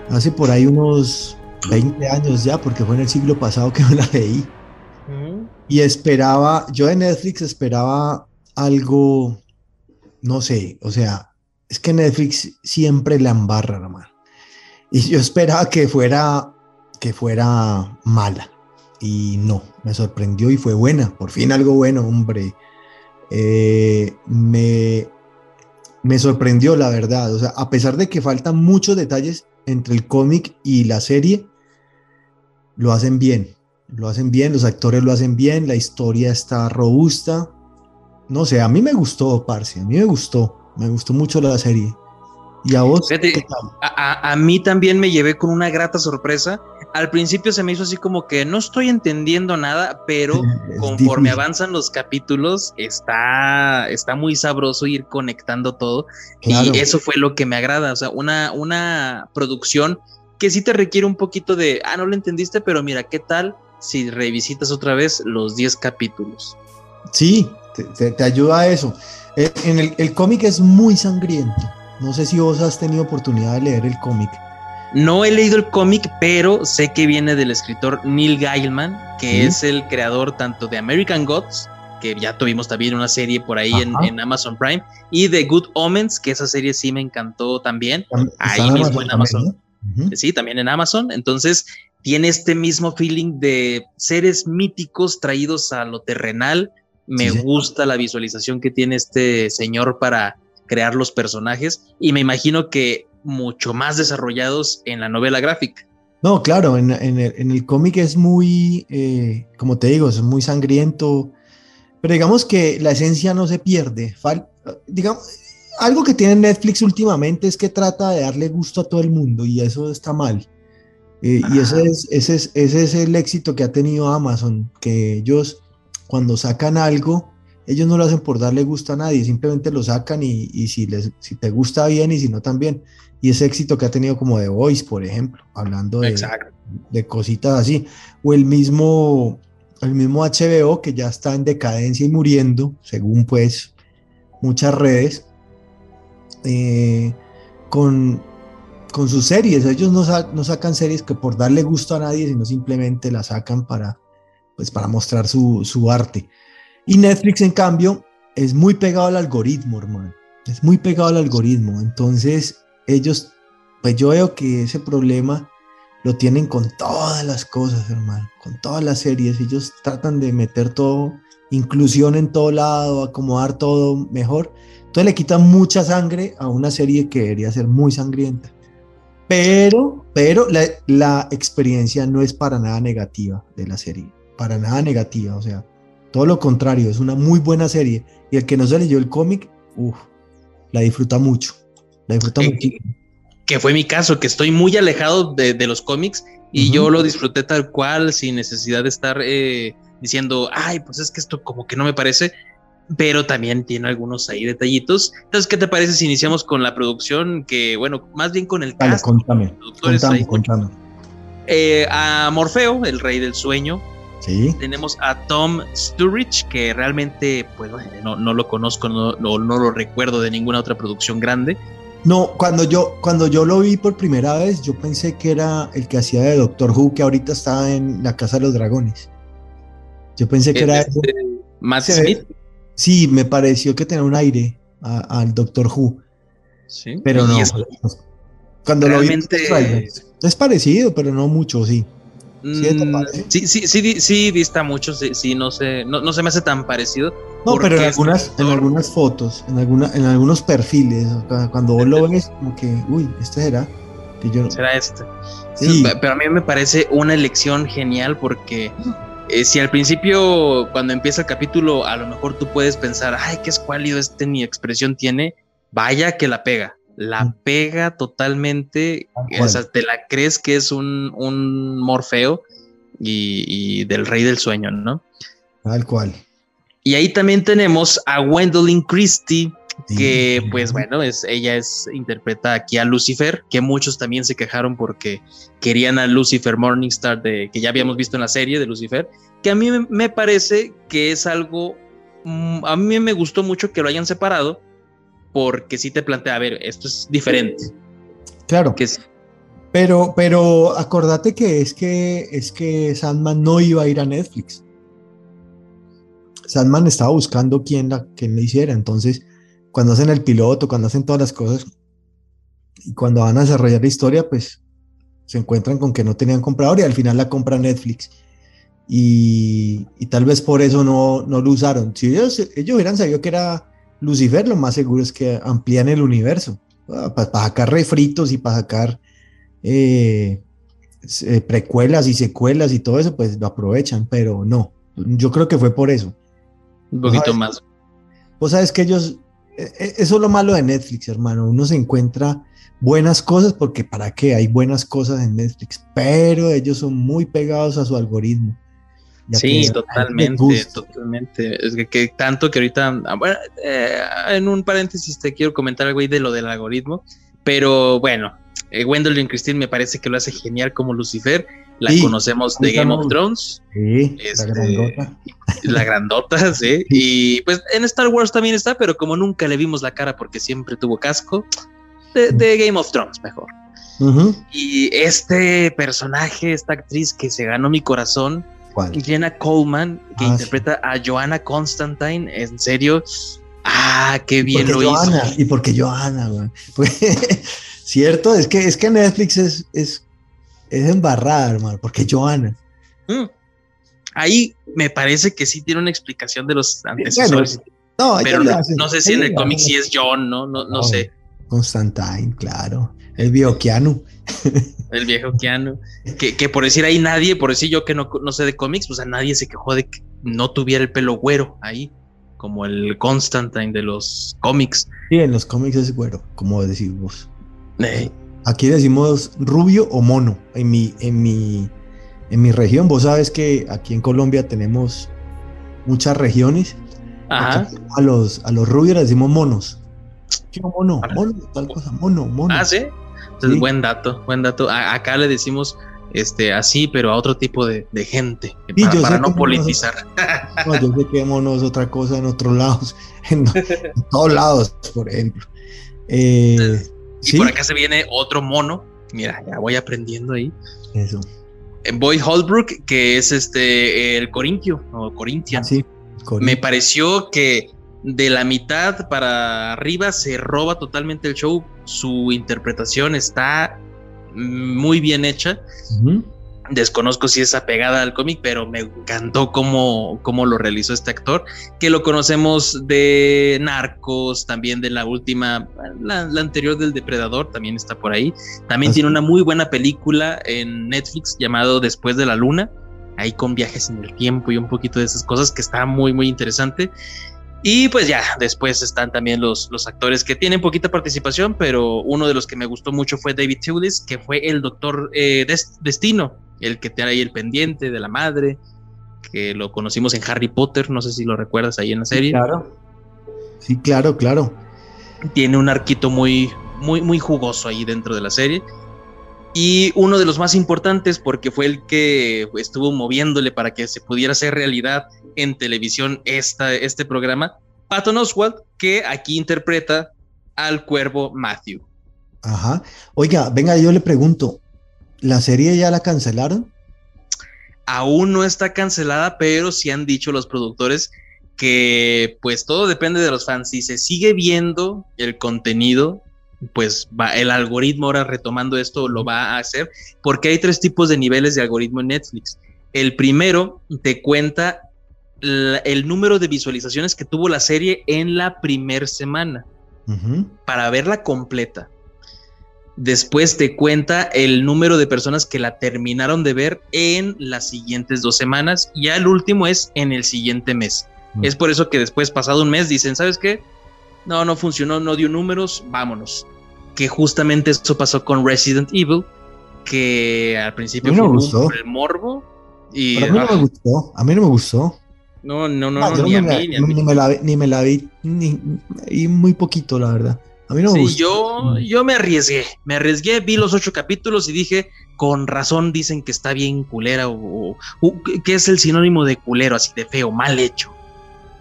hace por ahí unos 20 años ya, porque fue en el siglo pasado que me la leí. Y esperaba, yo de Netflix esperaba algo, no sé, o sea, es que Netflix siempre la embarra, hermano. Y yo esperaba que fuera, que fuera mala. Y no, me sorprendió y fue buena. Por fin algo bueno, hombre. Eh, me, me sorprendió, la verdad. O sea, a pesar de que faltan muchos detalles entre el cómic y la serie, lo hacen bien. Lo hacen bien, los actores lo hacen bien, la historia está robusta. No sé, a mí me gustó, Parce, a mí me gustó. Me gustó mucho la serie. ¿Y a vos? Fíjate, qué tal? A, a- a mí también me llevé con una grata sorpresa. Al principio se me hizo así como que no estoy entendiendo nada, pero Es conforme difícil, avanzan los capítulos, está, está muy sabroso ir conectando todo. claro. Y eso fue lo que me agrada. O sea, una, una producción que sí te requiere un poquito de, ah, no lo entendiste, pero mira, ¿qué tal si revisitas otra vez los 10 capítulos? Sí, te, te- te ayuda a eso. Eh, En el, el cómic es muy sangriento. No sé si vos has tenido oportunidad de leer el cómic. No he leído el cómic, pero sé que viene del escritor Neil Gaiman, que es el creador tanto de American Gods, que ya tuvimos también una serie por ahí en, Amazon Prime, y de Good Omens, que esa serie sí me encantó también. Tam- Ahí mismo en Amazon. también, ¿no? Ujú. Sí, también en Amazon. Entonces, tiene este mismo feeling de seres míticos traídos a lo terrenal. Me Sí, sí. gusta la visualización que tiene este señor para crear los personajes y me imagino que mucho más desarrollados en la novela gráfica. No, claro, en, en el, el cómic es muy, eh, como te digo, es muy sangriento, pero digamos que la esencia no se pierde. Fal- digamos, algo que tiene Netflix últimamente es que trata de darle gusto a todo el mundo y eso está mal. Eh, y ese es, ese, es, ese es el éxito que ha tenido Amazon, que ellos cuando sacan algo, ellos no lo hacen por darle gusto a nadie, simplemente lo sacan y, y si, les, si te gusta bien y si no también. Y ese éxito que ha tenido como The Voice, por ejemplo, hablando de cositas así. O el mismo, el mismo HBO que ya está en decadencia y muriendo, según pues muchas redes, eh, con, con sus series. Ellos no, sa- no sacan series que por darle gusto a nadie, sino simplemente las sacan para, pues, para mostrar su, su arte. Y Netflix, en cambio, es muy pegado al algoritmo, hermano. Es muy pegado al algoritmo. Entonces, ellos, pues yo veo que ese problema lo tienen con todas las cosas, hermano, con todas las series. Ellos tratan de meter todo, inclusión en todo lado, acomodar todo mejor. Entonces le quitan mucha sangre a una serie que debería ser muy sangrienta. Pero, pero la, la experiencia no es para nada negativa de la serie, para nada negativa, o sea, todo lo contrario, es una muy buena serie. Y el que no se leyó el cómic, uff, la disfruta mucho, la disfruta Eh, muchísimo. Que fue mi caso, que estoy muy alejado de, de los cómics y yo lo disfruté tal cual, sin necesidad de estar eh, diciendo, ay, pues es que esto como que no me parece, pero también tiene algunos ahí detallitos. Entonces, ¿qué te parece si iniciamos con la producción? Que, bueno, más bien con el Dale, cast, contame, contame, ahí. contame. Eh, a Morfeo, el rey del sueño. Sí, Tenemos a Tom Sturridge, que realmente, pues, no, no lo conozco, no, no, no lo recuerdo de ninguna otra producción grande. No, cuando yo, cuando yo lo vi por primera vez, yo pensé que era el que hacía de Doctor Who, que ahorita está en la Casa de los Dragones. Yo pensé que era. Este, Matt ve- Smith. Sí, me pareció que tenía un aire al Doctor Who, Sí. pero no. Cuando lo vi, es parecido, pero no mucho, sí. ¿Sí te Mm, parece? Sí, sí, sí, sí, dista mucho, sí, sí, no sé, no, no se me hace tan parecido. No, pero en algunas, este en algunas fotos, en, alguna, en algunos perfiles, cuando vos lo ves, como que, uy, este será. Que yo no. Será este. Sí. Pero a mí me parece una elección genial porque eh, si al principio, cuando empieza el capítulo, a lo mejor tú puedes pensar, ay, qué escuálido este ni expresión tiene, vaya que la pega. La pega totalmente, Tal o sea, te la crees que es un, un Morfeo y, y del rey del sueño, ¿no? Tal cual. Y ahí también tenemos a Gwendolyn Christie, Sí. que pues bueno, es, ella es, interpreta aquí a Lucifer, que muchos también se quejaron porque querían a Lucifer Morningstar, de, que ya habíamos visto en la serie de Lucifer, que a mí me- me parece que es algo mm, a mí me gustó mucho que lo hayan separado porque sí te plantea, a ver, esto es diferente. Claro. Que es- Pero, pero acordate que es que es que Sandman no iba a ir a Netflix. Sandman estaba buscando quién la, quién la hiciera. Entonces, cuando hacen el piloto, cuando hacen todas las cosas y cuando van a desarrollar la historia, pues se encuentran con que no tenían comprador y al final la compra Netflix. Y, y tal vez por eso no, no lo usaron. Si ellos, ellos hubieran sabido que era Lucifer, lo más seguro es que amplían el universo. Para sacar refritos y para sacar eh, eh, precuelas y secuelas y todo eso, pues lo aprovechan, pero no. Yo creo que fue por eso. un poquito sabes- más. Vos sabes que ellos, eh, eh, eso es lo malo de Netflix, hermano. Uno se encuentra buenas cosas porque para qué hay buenas cosas en Netflix, pero ellos son muy pegados a su algoritmo. Que Sí, totalmente, totalmente. Es que, que tanto que ahorita, ah, bueno, eh, en un paréntesis te quiero comentar algo ahí de lo del algoritmo, pero bueno, eh, Gwendolyn Christine me parece que lo hace genial como Lucifer. La Sí, conocemos de Game of Thrones, Sí, Este, la grandota. la grandota, sí. Y pues en Star Wars también está, pero como nunca le vimos la cara porque siempre tuvo casco, de, de Game of Thrones mejor. Y este personaje, esta actriz que se ganó mi corazón, ¿Cuál? Jenna Coleman, que Ah, sí. interpreta a Joanna Constantine, en serio. Ah, qué bien lo Johanna, hizo. y porque Johanna, güey. Pues, Cierto, es que, es que Netflix es, es, es embarrada, hermano, porque Johanna. Mm. Ahí me parece que sí tiene una explicación de los antecesores, No, pero no, sé si en el cómic sí es John, ¿no? No, no No. sé. Constantine, claro. El viejo Keanu. El viejo Keanu. Que, que por decir ahí nadie, por decir yo que no, no sé de cómics, pues a nadie se quejó de que no tuviera el pelo güero ahí, como el Constantine de los cómics. Sí, en los cómics es güero, como decís vos. Eh, Aquí decimos rubio o mono. En mi, en mi, en mi región, vos sabes que aquí en Colombia tenemos muchas regiones. Ajá. A los, a los rubios les decimos monos. Quiero mono, mono, tal cosa, mono, mono. Ah, sí. Entonces, Sí. buen dato, buen dato. A- acá le decimos este así, pero a otro tipo de, de gente, Sí, para, no politizar. No, yo sé que mono es otra cosa en otros lados. En, en todos lados, por ejemplo. Eh, Y sí, por acá se viene otro mono. Mira, ya voy aprendiendo ahí. eso. Eh, Boy Holbrook, que es este el Corintio o Corinthian. Sí. Me pareció que de la mitad para arriba se roba totalmente el show. Su interpretación está muy bien hecha. Desconozco si es apegada al cómic, pero me encantó cómo, cómo lo realizó este actor, que lo conocemos de Narcos, también de la última, la, la anterior del Depredador, también está por ahí. También tiene una muy buena película en Netflix llamado Después de la Luna, ahí con viajes en el tiempo y un poquito de esas cosas que está muy, muy interesante. Y pues ya, después están también los, los actores que tienen poquita participación, pero uno de los que me gustó mucho fue David Tulis, que fue el doctor eh, Des- Destino, el que tiene ahí el pendiente de la madre, que lo conocimos en Harry Potter, no sé si lo recuerdas ahí en la serie. Claro. Sí, claro, claro. Tiene un arquito muy, muy, muy jugoso ahí dentro de la serie. Y uno de los más importantes, porque fue el que estuvo moviéndole para que se pudiera hacer realidad en televisión esta, este programa, Patton Oswald, que aquí interpreta al cuervo Matthew. Ajá. Oiga, venga, yo le pregunto, ¿la serie ya la cancelaron? Aún no está cancelada, pero sí han dicho los productores que pues todo depende de los fans. Si se sigue viendo el contenido, pues va, el algoritmo ahora retomando esto lo va a hacer, porque hay tres tipos de niveles de algoritmo en Netflix. El primero te cuenta el número de visualizaciones que tuvo la serie en la primer semana para verla completa. Después te cuenta el número de personas que la terminaron de ver en las siguientes dos semanas y al último es en el siguiente mes. Mm. Es por eso que después, pasado un mes, dicen, ¿sabes qué? No, no funcionó, no dio números, vámonos. Que justamente eso pasó con Resident Evil, que al principio no fue gustó. por el morbo. Y Pero a mí no ah, me gustó, a mí no me gustó. no, no, no, Ah, no, ni a me la- mí, ni a mí. ni me la vi, ni me la vi, ni, y muy poquito, la verdad. A mí no me Sí, gustó. yo, yo me arriesgué, me arriesgué, vi los ocho capítulos y dije, con razón dicen que está bien culera o, o- o- ¿qué es el sinónimo de culero, así de feo, mal hecho.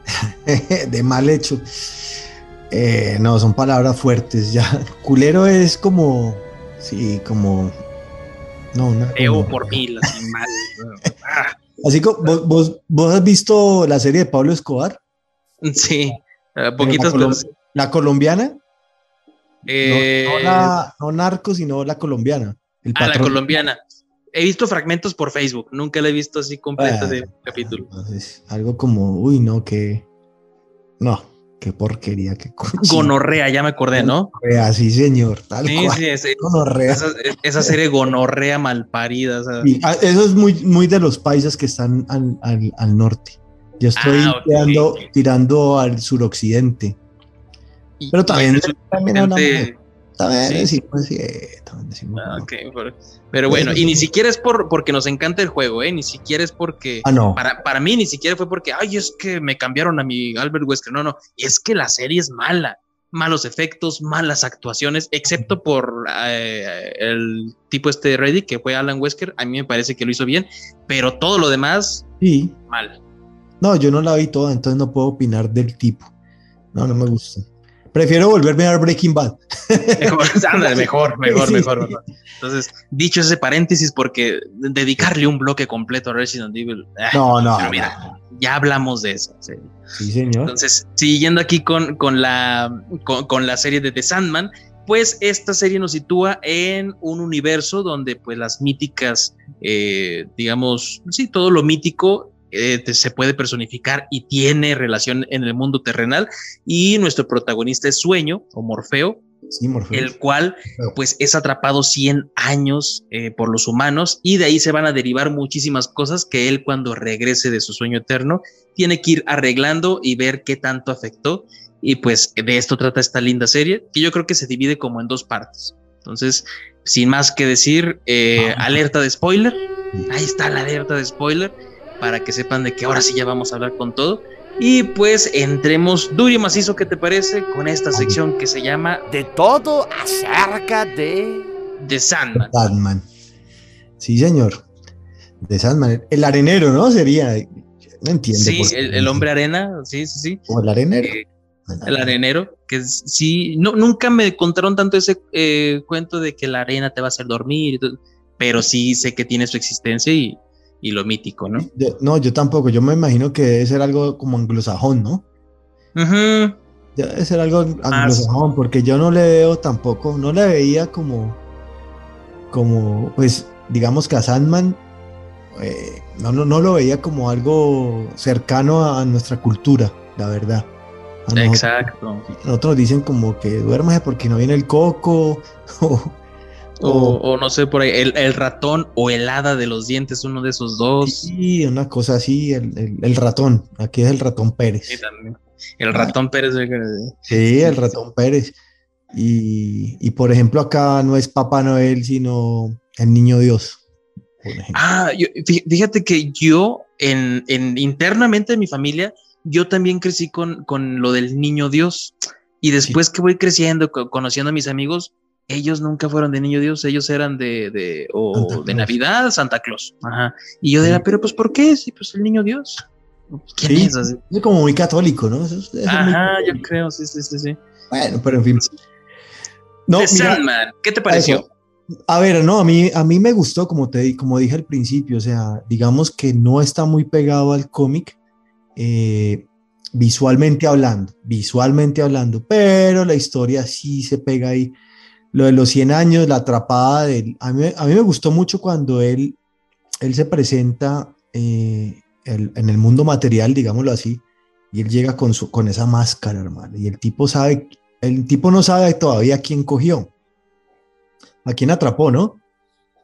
de mal hecho. Eh, no, son palabras fuertes ya. Culero es como, sí, como, no, una, como- por mil, así mal. Ah, Así como vos, vos, vos has visto la serie de Pablo Escobar, sí, eh, poquitas, la la colombiana, No- eh, no, la, no narco, sino la colombiana. El ah, la colombiana. He visto fragmentos por Facebook, nunca la he visto así completa Ah, de un capítulo. Entonces, algo como, uy, no, que, no, qué porquería, qué cochino. Gonorrea, ya me acordé, ¿no? Gonorrea, sí, señor, tal Sí, cual. sí, ese- Gonorrea. esa, esa serie gonorrea malparida. o sea, Sí, ah, eso es muy, muy de los paisas que están al, al- al norte. Yo estoy Ah, tirando, tirando al suroccidente. y- Pero y también- gente- hablamos- También Sí. decimos, sí, también decimos, Ah, no. pero, pero bueno, y ni siquiera es por porque nos encanta el juego, ¿eh? Ni siquiera es porque... Ah, no. Para, para mí ni siquiera fue porque, ay, es que me cambiaron a mi Albert Wesker. No, no, es que la serie es mala. Malos efectos, malas actuaciones, excepto por eh, el tipo este de que fue Alan Wesker. A mí me parece que lo hizo bien, pero todo lo demás, Sí. mal. No, yo no la vi toda, entonces no puedo opinar del tipo. No, no me gusta. Prefiero volverme a ver Breaking Bad. Mejor, ándale, mejor, mejor, mejor, mejor. Entonces, dicho ese paréntesis, porque dedicarle un bloque completo a Resident Evil, ah, No, no. pero mira, no. ya hablamos de eso. sí. Sí, señor. Entonces, siguiendo aquí con, con la, con, con la serie de The Sandman, pues esta serie nos sitúa en un universo donde pues las míticas, eh, digamos, sí, todo lo mítico eh, se puede personificar y tiene relación en el mundo terrenal. Y nuestro protagonista es Sueño o Morfeo, Sí, el cual pues es atrapado 100 años eh, por los humanos y de ahí se van a derivar muchísimas cosas que él cuando regrese de su sueño eterno tiene que ir arreglando y ver qué tanto afectó. Y pues de esto trata esta linda serie que yo creo que se divide como en dos partes. Entonces, sin más que decir, eh, alerta de spoiler, ahí está la alerta de spoiler para que sepan de que ahora sí ya vamos a hablar con todo. Y pues entremos duro y macizo, ¿qué te parece? Con esta sección que se llama De todo acerca de... The Sandman. Sandman. Sí, señor. De Sandman. El arenero, ¿no? Sería. No entiendo. Sí, el, el hombre arena, sí, sí, sí. O el arenero. Eh, el arenero, que sí, no, nunca me contaron tanto ese eh, cuento de que la arena te va a hacer dormir, pero sí sé que tiene su existencia y, y lo mítico, ¿no? Yo- no, yo tampoco. Yo me imagino que debe ser algo como anglosajón, ¿no? Ujú. Ya Debe ser algo Ah, anglosajón, porque yo no le veo tampoco, no le veía como, como, pues, digamos que a Sandman, eh, no, no, no lo veía como algo cercano a, nuestra cultura, la verdad. A nosotros- Exacto. Nosotros dicen como que duérmase porque no viene el coco, o, O, no sé, por ahí, el, el ratón o el hada de los dientes, uno de esos dos. sí, una cosa así, el, el- el ratón, aquí es el ratón Pérez. Sí, también. El ratón Pérez. Sí, el ratón Pérez. Y, y, por ejemplo, acá no es Papá Noel, sino el niño Dios. por. Ah, yo- fí- fíjate que yo, en, en- internamente en mi familia, yo también crecí con, con lo del niño Dios. Y después que voy creciendo, co- conociendo a mis amigos, ellos nunca fueron de niño Dios, ellos eran de, de, o de. Navidad, Santa Claus. Ajá. Y yo Sí. pero pues, ¿por qué? Sí, pues el niño Dios. ¿Quién Sí. es? Así. Es como muy católico, ¿no? Eso es- eso es muy Ajá, yo creo, sí, sí, sí. sí. Bueno, pero en fin. No, The mira, Sandman, ¿qué te pareció? eso. A ver, no, a mí, a mí me gustó, como, te, como dije al principio, o sea, digamos que no está muy pegado al cómic, eh, visualmente hablando, visualmente hablando, pero la historia sí se pega ahí. Lo de los 100 años, la atrapada del... A mí, a mí me gustó mucho cuando él, él se presenta eh, el- en el mundo material, digámoslo así, y él llega con, su, con esa máscara, hermano, y el tipo sabe, el tipo no sabe todavía quién cogió, a quién atrapó, ¿no?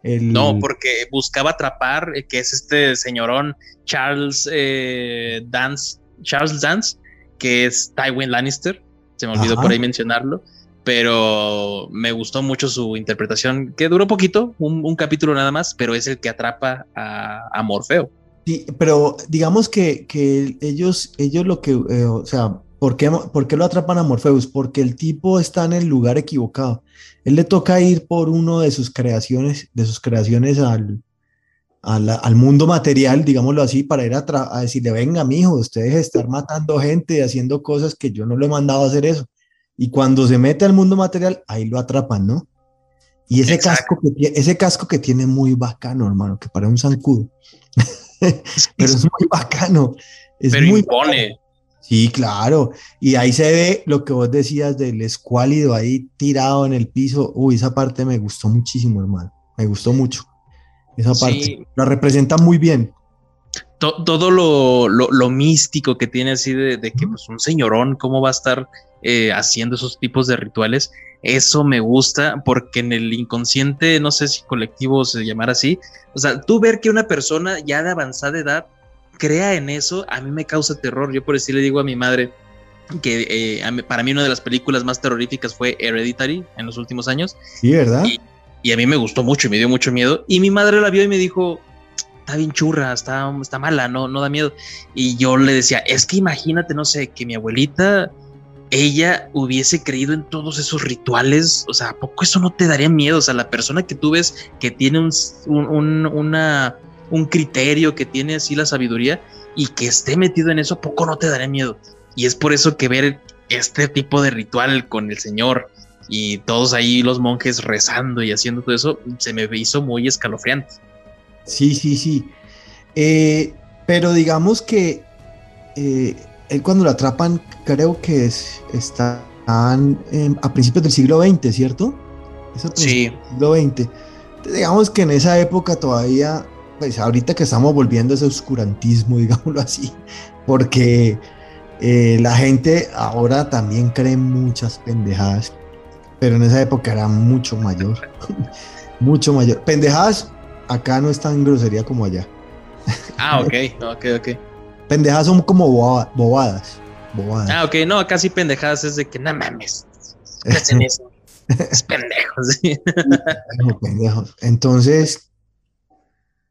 El- No, porque buscaba atrapar, eh, que es este señorón Charles eh, Dance, Charles Dance, que es Tywin Lannister. Se me olvidó Ajá. por ahí mencionarlo, pero me gustó mucho su interpretación, que duró poquito, un, capítulo nada más, pero es el que atrapa a, Morfeo. Sí, pero digamos que, que ellos, ellos lo que, eh, o sea, ¿por qué, por qué lo atrapan a Morpheus? Porque el tipo está en el lugar equivocado. Él le toca ir por uno de sus creaciones, de sus creaciones al, a la- al mundo material, digámoslo así, para ir a, a decirle, venga, mijo, ustedes estar matando gente haciendo cosas que yo no lo he mandado a hacer eso. Y cuando se mete al mundo material, ahí lo atrapan, ¿no? Y ese Exacto. casco, que tiene, ese casco que tiene muy bacano, hermano, que parece un zancudo. Pero es muy bacano. Es pero muy impone. Sí, claro. Y ahí se ve lo que vos decías del escuálido ahí tirado en el piso. Uy, esa parte me gustó muchísimo, hermano. Me gustó mucho. Esa Sí. parte. La representa muy bien. To- todo lo, lo- lo místico que tiene así de, de que pues un señorón, ¿cómo va a estar eh, haciendo esos tipos de rituales? Eso me gusta porque en el inconsciente, no sé si colectivo se llamara así, o sea, tú ver que una persona ya de avanzada edad crea en eso, a mí me causa terror. Yo por eso le digo a mi madre que eh, mí- para mí una de las películas más terroríficas fue Hereditary en los últimos años Sí, ¿verdad? Y- y a mí me gustó mucho y me dio mucho miedo. Y mi madre la vio y me dijo, está bien churra, está, está mala, no, no da miedo. Y yo le decía, es que imagínate, no sé, que mi abuelita, ella hubiese creído en todos esos rituales, o sea, ¿a poco eso no te daría miedo? O sea, la persona que tú ves que tiene un, un, un- un criterio, que tiene así la sabiduría y que esté metido en eso, ¿a poco no te daría miedo? Y es por eso que ver este tipo de ritual con el Señor y todos ahí los monjes rezando y haciendo todo eso, se me hizo muy escalofriante. Sí, sí, sí. Eh, pero digamos que eh, él cuando lo atrapan, creo que es, están a principios del siglo XX, ¿cierto? Es a Sí. del siglo XX. Entonces, digamos que en esa época todavía, pues ahorita que estamos volviendo a ese oscurantismo, digámoslo así, porque eh, la gente ahora también cree muchas pendejadas, pero en esa época era mucho mayor, mucho mayor. Pendejadas acá no es tan grosería como allá. Ah, ok, ok, ok. Pendejadas son como boba- bobadas. Bobadas. Ah, ok, no, casi pendejadas es de que no mames, ¿qué hacen eso? Es pendejo, sí. Pendejos. Entonces,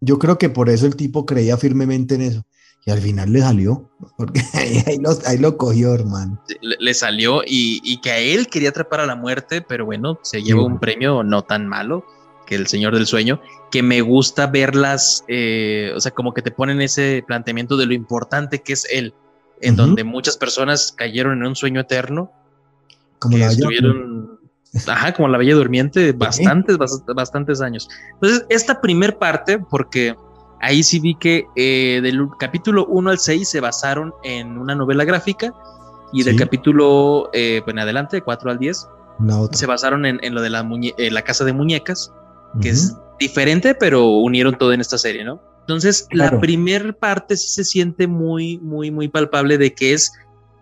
yo creo que por eso el tipo creía firmemente en eso. Y al final le salió, porque ahí, ahí lo, ahí lo cogió, hermano. Le, le salió y, y que a él quería atrapar a la muerte, pero bueno, se lleva un premio no tan malo que el Señor del Sueño, que me gusta verlas, eh, o sea, como que te ponen ese planteamiento de lo importante que es él, en Ujú. donde muchas personas cayeron en un sueño eterno Como la bella- estuvieron, ajá, como la Bella Durmiente, bastantes, bast- bastantes años. Entonces, esta primer parte, porque ahí sí vi que eh, del capítulo 1 al 6 se basaron en una novela gráfica y del Sí. capítulo eh, en adelante, 4 al 10, una otra. se basaron en, en lo de la, eh, la casa de muñecas, que es diferente, pero unieron todo en esta serie, ¿no? Entonces, la primer parte sí se siente muy, muy, muy palpable de que es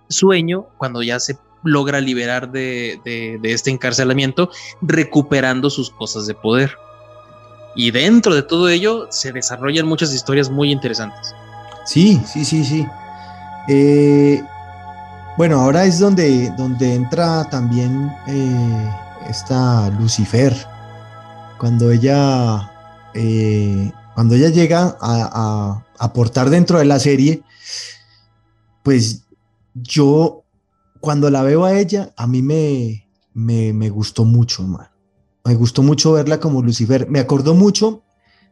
sueño cuando ya se logra liberar de, de- de este encarcelamiento, recuperando sus cosas de poder. Y dentro de todo ello se desarrollan muchas historias muy interesantes. Sí, sí, sí, sí. Eh, bueno, ahora es donde, donde entra también eh, esta Lucifer. Cuando ella, eh, cuando ella llega a, aportar dentro de la serie, pues yo, cuando la veo a ella, a mí me, me, me gustó mucho, hermano. Me gustó mucho verla como Lucifer. Me acordó mucho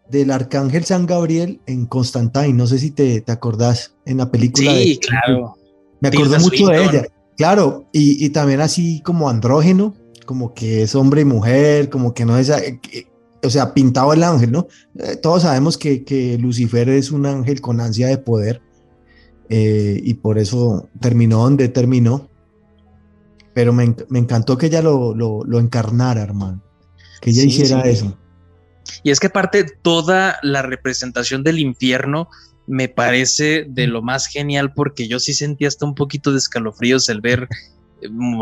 del arcángel San Gabriel en Constantine. No sé si te, te acordás en la película. Sí, de- claro. Me acordó Tilda mucho de ella. Claro, y, y también así como andrógeno, como que es hombre y mujer, como que no es, eh, o sea, pintado el ángel, ¿no? Eh, todos sabemos que, que Lucifer es un ángel con ansia de poder eh, y por eso terminó donde terminó. Pero me, me encantó que ella lo, lo, lo encarnara, hermano. Que ella Sí, hiciera sí. eso. Y es que aparte toda la representación del infierno me parece de lo más genial porque yo sí sentí hasta un poquito de escalofríos el ver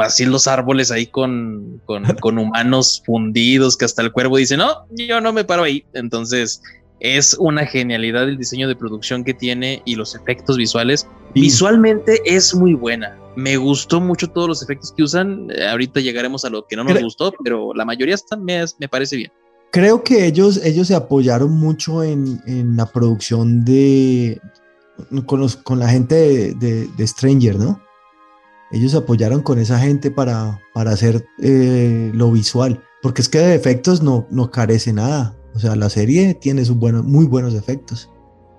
así los árboles ahí con, con, con humanos fundidos que hasta el cuervo dice, no, yo no me paro ahí. Entonces es una genialidad el diseño de producción que tiene y los efectos visuales. Visualmente es muy buena. Me gustó mucho todos los efectos que usan. Eh, ahorita llegaremos a lo que no nos gustó, pero la mayoría está, me, me parece bien. Creo que ellos, ellos se apoyaron mucho en, en la producción de con, los- con la gente de, de- de Stranger, ¿no? Ellos apoyaron con esa gente para, para hacer eh, lo visual, porque es que de efectos no, no carece nada. O sea, la serie tiene sus buenos, muy buenos efectos.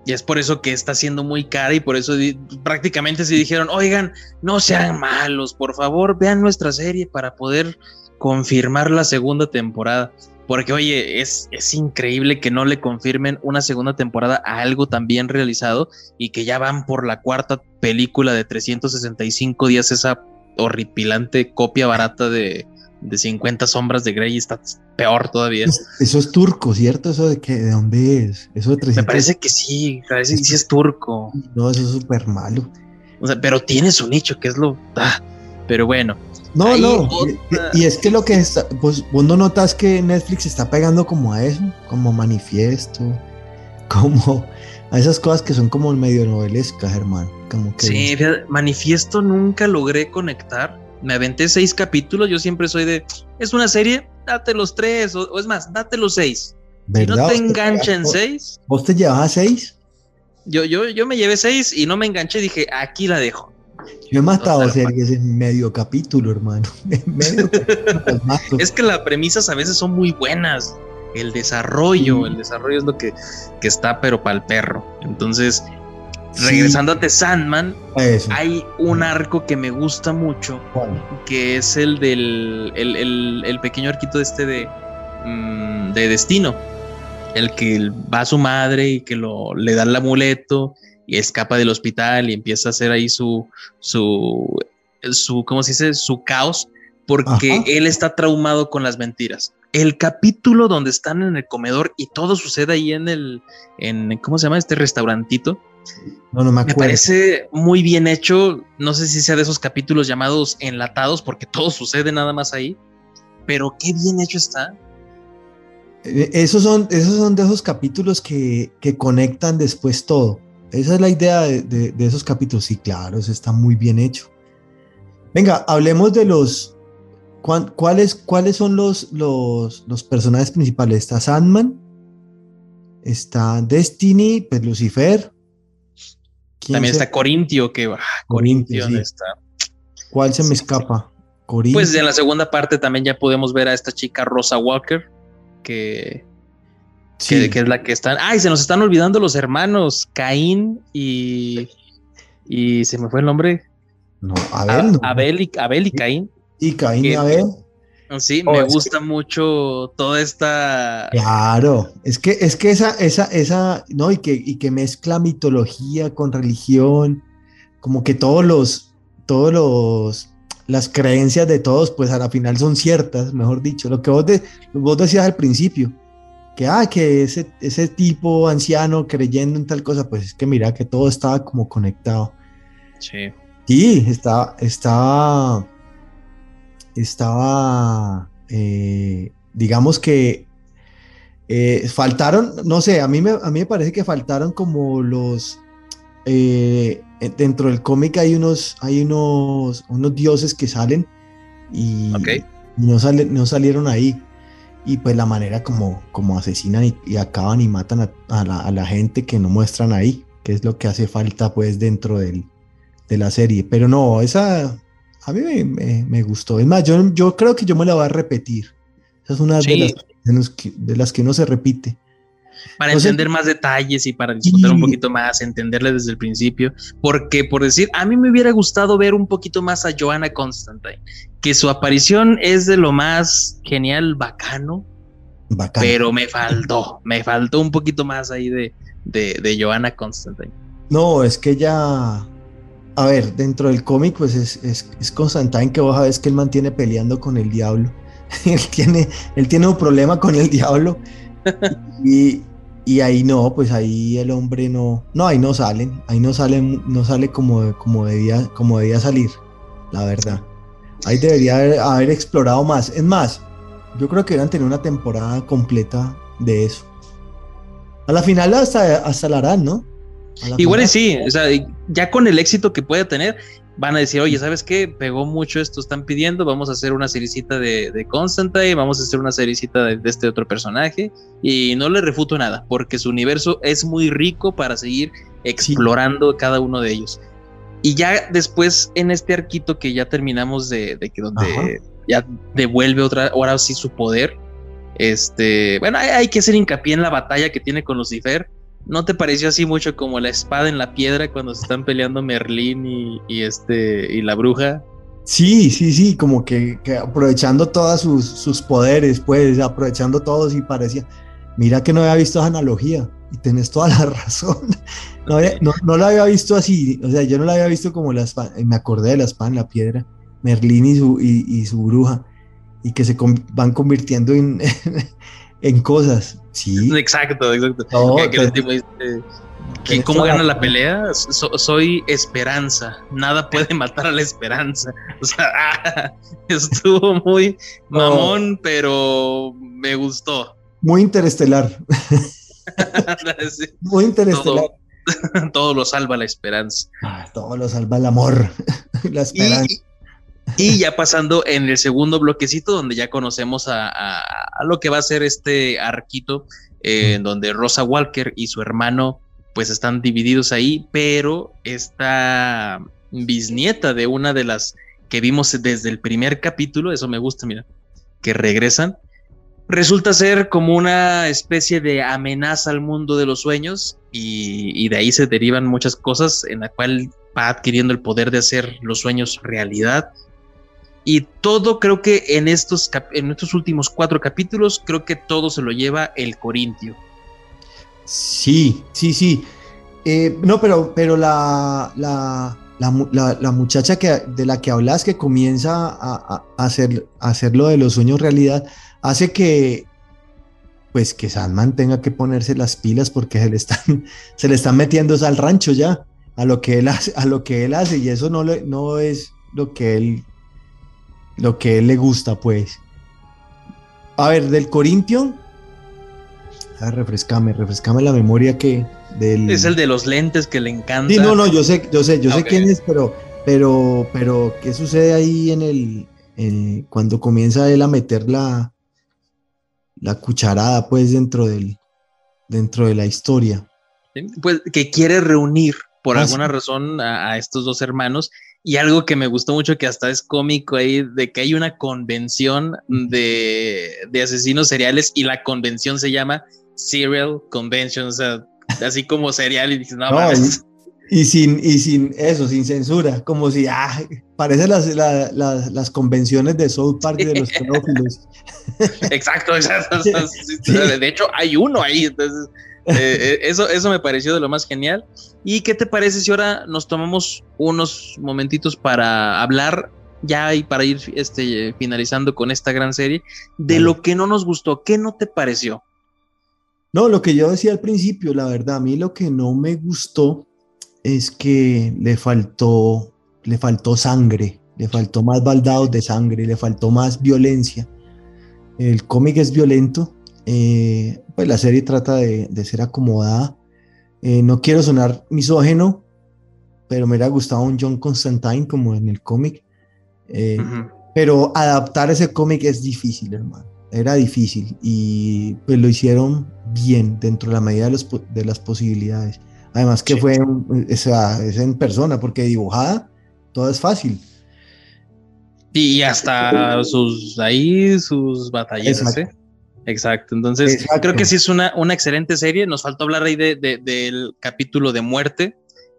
Y es por eso que está siendo muy cara y por eso prácticamente se dijeron, oigan, no sean malos, por favor, vean nuestra serie para poder confirmar la segunda temporada. Porque, oye, es, es increíble que no le confirmen una segunda temporada a algo tan bien realizado y que ya van por la cuarta película de 365 días, esa horripilante copia barata de, de 50 sombras de Grey y está peor todavía. Es- Eso es turco, ¿cierto? Eso de que, ¿de dónde es? Eso de 300. Me parece que sí, parece que sí es turco. No, eso es súper malo. O sea, pero tiene su nicho, que es lo. ah, pero bueno, No, no. otra- Y, y es que lo que está, pues vos no notas que Netflix está pegando como a eso, como manifiesto, como a esas cosas que son como medio novelescas, hermano. Como que sí, fíjate, manifiesto nunca logré conectar. Me aventé seis capítulos. Yo siempre soy de. Es una serie, date los tres, o, o es más, date los seis. Si no ¿verdad? te ¿Vos engancha en seis, ¿Vos te llevas a seis? yo, yo, yo me llevé seis y no me enganché. Dije, aquí la dejo. Yo he matado Total, series en medio capítulo, hermano. En medio capítulo. Es que las premisas a veces son muy buenas. El desarrollo, Sí. el desarrollo es lo que, que está, pero para el perro. Entonces, Sí, regresando a The Sandman, eso. hay un arco que me gusta mucho, que es el del el, el- el pequeño arquito este de, mm, de destino. El que va a su madre y que lo, le da el amuleto y escapa del hospital y empieza a hacer ahí su, su, su ¿cómo se dice? Su caos, porque Ajá. él está traumado con las mentiras. El capítulo donde están en el comedor y todo sucede ahí en el, en, ¿cómo se llama? Este restaurantito. No, no me Me acuerdo. parece muy bien hecho. No sé si sea de esos capítulos llamados enlatados, porque todo sucede nada más ahí. Pero qué bien hecho está. Eh, Esos son, esos son de esos capítulos que, que conectan después todo. Esa es la idea de, de- de esos capítulos. Sí, claro, eso está muy bien hecho. Venga, hablemos de los. ¿Cuáles, cuáles son los, los, los personajes principales? Está Sandman, está Destiny, pues Lucifer. ¿Quién También se- está Corintio, que ah, Corintio, Corintio sí. está. ¿Cuál se me sí. escapa? Corintio. Pues en la segunda parte también ya podemos ver a esta chica Rosa Walker, que, Sí. que, que es la que están. ¡Ay! Se nos están olvidando los hermanos Caín y. Y se me fue el nombre. No, a A- ver, no. Abel, y, Abel y Caín. Y Caín y Abel. Sí, Oh, me que- gusta mucho toda esta. Claro, es que, es que esa, esa, esa, no, y que, y que mezcla mitología con religión, como que todos los, todos los, las creencias de todos, pues a la final son ciertas, mejor dicho, lo que vos, de- vos decías al principio, que, ah, que ese, ese tipo anciano creyendo en tal cosa, pues es que mira que todo estaba como conectado. Sí. Sí, estaba, estaba, estaba, eh, digamos que eh, faltaron, no sé, a mí, me, a mí me parece que faltaron como los, eh, dentro del cómic hay unos, hay unos, unos dioses que salen y no, sale- no salieron ahí. Y pues la manera como, como asesinan y, y acaban y matan a, a la, a la gente que no muestran ahí, que es lo que hace falta pues dentro del, de la serie. Pero no, esa a mí me, me- me gustó. Es más, yo, yo creo que yo me la voy a repetir. Esa es una de, las, de, los que, de las que uno se repite. Para entender más detalles y para disfrutar un poquito más, entenderle desde el principio, porque por decir, a mí me hubiera gustado ver un poquito más a Joanna Constantine, que su aparición es de lo más genial, bacano, Bacán. pero me faltó, me faltó un poquito más ahí de, de, de Joanna Constantine. No, es que ya. A ver, dentro del cómic, pues es, es, es Constantine que vos sabés que él mantiene peleando con el diablo. él, tiene, él tiene un problema con el diablo. Y, y ahí no, pues ahí el hombre no. No, ahí no salen. Ahí no salen, no sale como, como, debía, como debía salir, la verdad. Ahí debería haber, haber explorado más. Es más, yo creo que deberían tener una temporada completa de eso. A la final hasta, hasta la harán, ¿no? Igual y final- sí, o sea, ya con el éxito que pueda tener, van a decir, oye, ¿sabes qué? Pegó mucho esto, están pidiendo, vamos a hacer una seriecita de, de Constantine, vamos a hacer una seriecita de, de este otro personaje, y no le refuto nada, porque su universo es muy rico para seguir explorando cada uno de ellos. Y ya después, en este arquito que ya terminamos de, de que donde Ajá. ya devuelve otra, ahora sí su poder, Este, bueno, hay, hay que hacer hincapié en la batalla que tiene con Lucifer. ¿No te pareció así mucho como la espada en la piedra cuando se están peleando Merlín y, y este y la bruja? Sí, sí, sí, como que, que aprovechando todos sus, sus poderes, pues, aprovechando todos y parecía, mira que no había visto esa analogía y tenés toda la razón. No, había- no, no la había visto así, o sea, yo no la había visto como la espada, me acordé de la espada en la piedra, Merlín y su, y, y su bruja, y que se con- van convirtiendo en, en cosas. Sí, Exacto, exacto. No, que, que el pero- tipo dice, ¿que tenés ¿Cómo gana la pelea? So- soy esperanza. Nada puede matar a la esperanza. O sea, estuvo muy mamón, pero me gustó. muy interestelar, Sí, muy interestelar. todo, todo lo salva la esperanza. Ah, todo lo salva el amor, la esperanza. Y, y ya pasando en el segundo bloquecito, donde ya conocemos a, a- a lo que va a ser este arquito, eh, en donde Rosa Walker y su hermano pues están divididos ahí, pero esta bisnieta de una de las que vimos desde el primer capítulo, eso me gusta, mira, que regresan, resulta ser como una especie de amenaza al mundo de los sueños y, y de ahí se derivan muchas cosas en la cual va adquiriendo el poder de hacer los sueños realidad. Y todo creo que en estos, en estos últimos cuatro capítulos, creo que todo se lo lleva el Corintio. Sí, sí, sí. Eh, no, pero, pero la, la, la, la- muchacha que, de la que hablas que comienza a, hacer, hacer lo de los sueños realidad hace que pues que Sandman tenga que ponerse las pilas porque se le están, se le están metiendo al rancho ya, a lo que él hace, a lo que él hace, y eso no, le- no es lo que él lo que él le gusta, pues. A ver, del Corintio. A ver, refrescame, refrescame la memoria que del. Es el de los lentes que le encanta. Sí, no, no, yo sé, yo sé, yo sé quién es, pero, pero, pero, ¿qué sucede ahí en el, en- cuando comienza él a meter la, la cucharada, pues, dentro del, dentro de la historia? Pues que quiere reunir por Ah, alguna sí. razón a, a estos dos hermanos. Y algo que me gustó mucho, que hasta es cómico ahí, de que hay una convención de, de asesinos seriales y la convención se llama Serial Convention, o sea, así como serial y dices, no. Y sin, y sin eso, sin censura, como si, ah, parece las, la- la- las convenciones de South Park de los pedófilos. Exacto, sí, De hecho, hay uno ahí. Entonces, eh, eh, eso, eso me pareció de lo más genial. ¿Y qué te parece si ahora nos tomamos unos momentitos para hablar ya y para ir este, finalizando con esta gran serie de lo que no nos gustó? ¿Qué no te pareció? No, lo que yo decía al principio, la verdad, a mí lo que no me gustó es que le faltó, le faltó sangre, le faltó más baldados de sangre, le faltó más violencia. El cómic es violento, eh, pues la serie trata de, de ser acomodada. Eh, no quiero sonar misógeno, pero me hubiera gustado un John Constantine como en el cómic. Eh, pero adaptar ese cómic es difícil, hermano. Era difícil y pues lo hicieron bien dentro de la medida de, los de las posibilidades. Además que Sí. fue o sea, es en persona, porque dibujada todo es fácil. Y hasta sus ahí, sus batallas. ¿eh? Exacto. Entonces, Exacto. creo que sí es una, una excelente serie. Nos faltó hablar ahí de, de- del capítulo de muerte.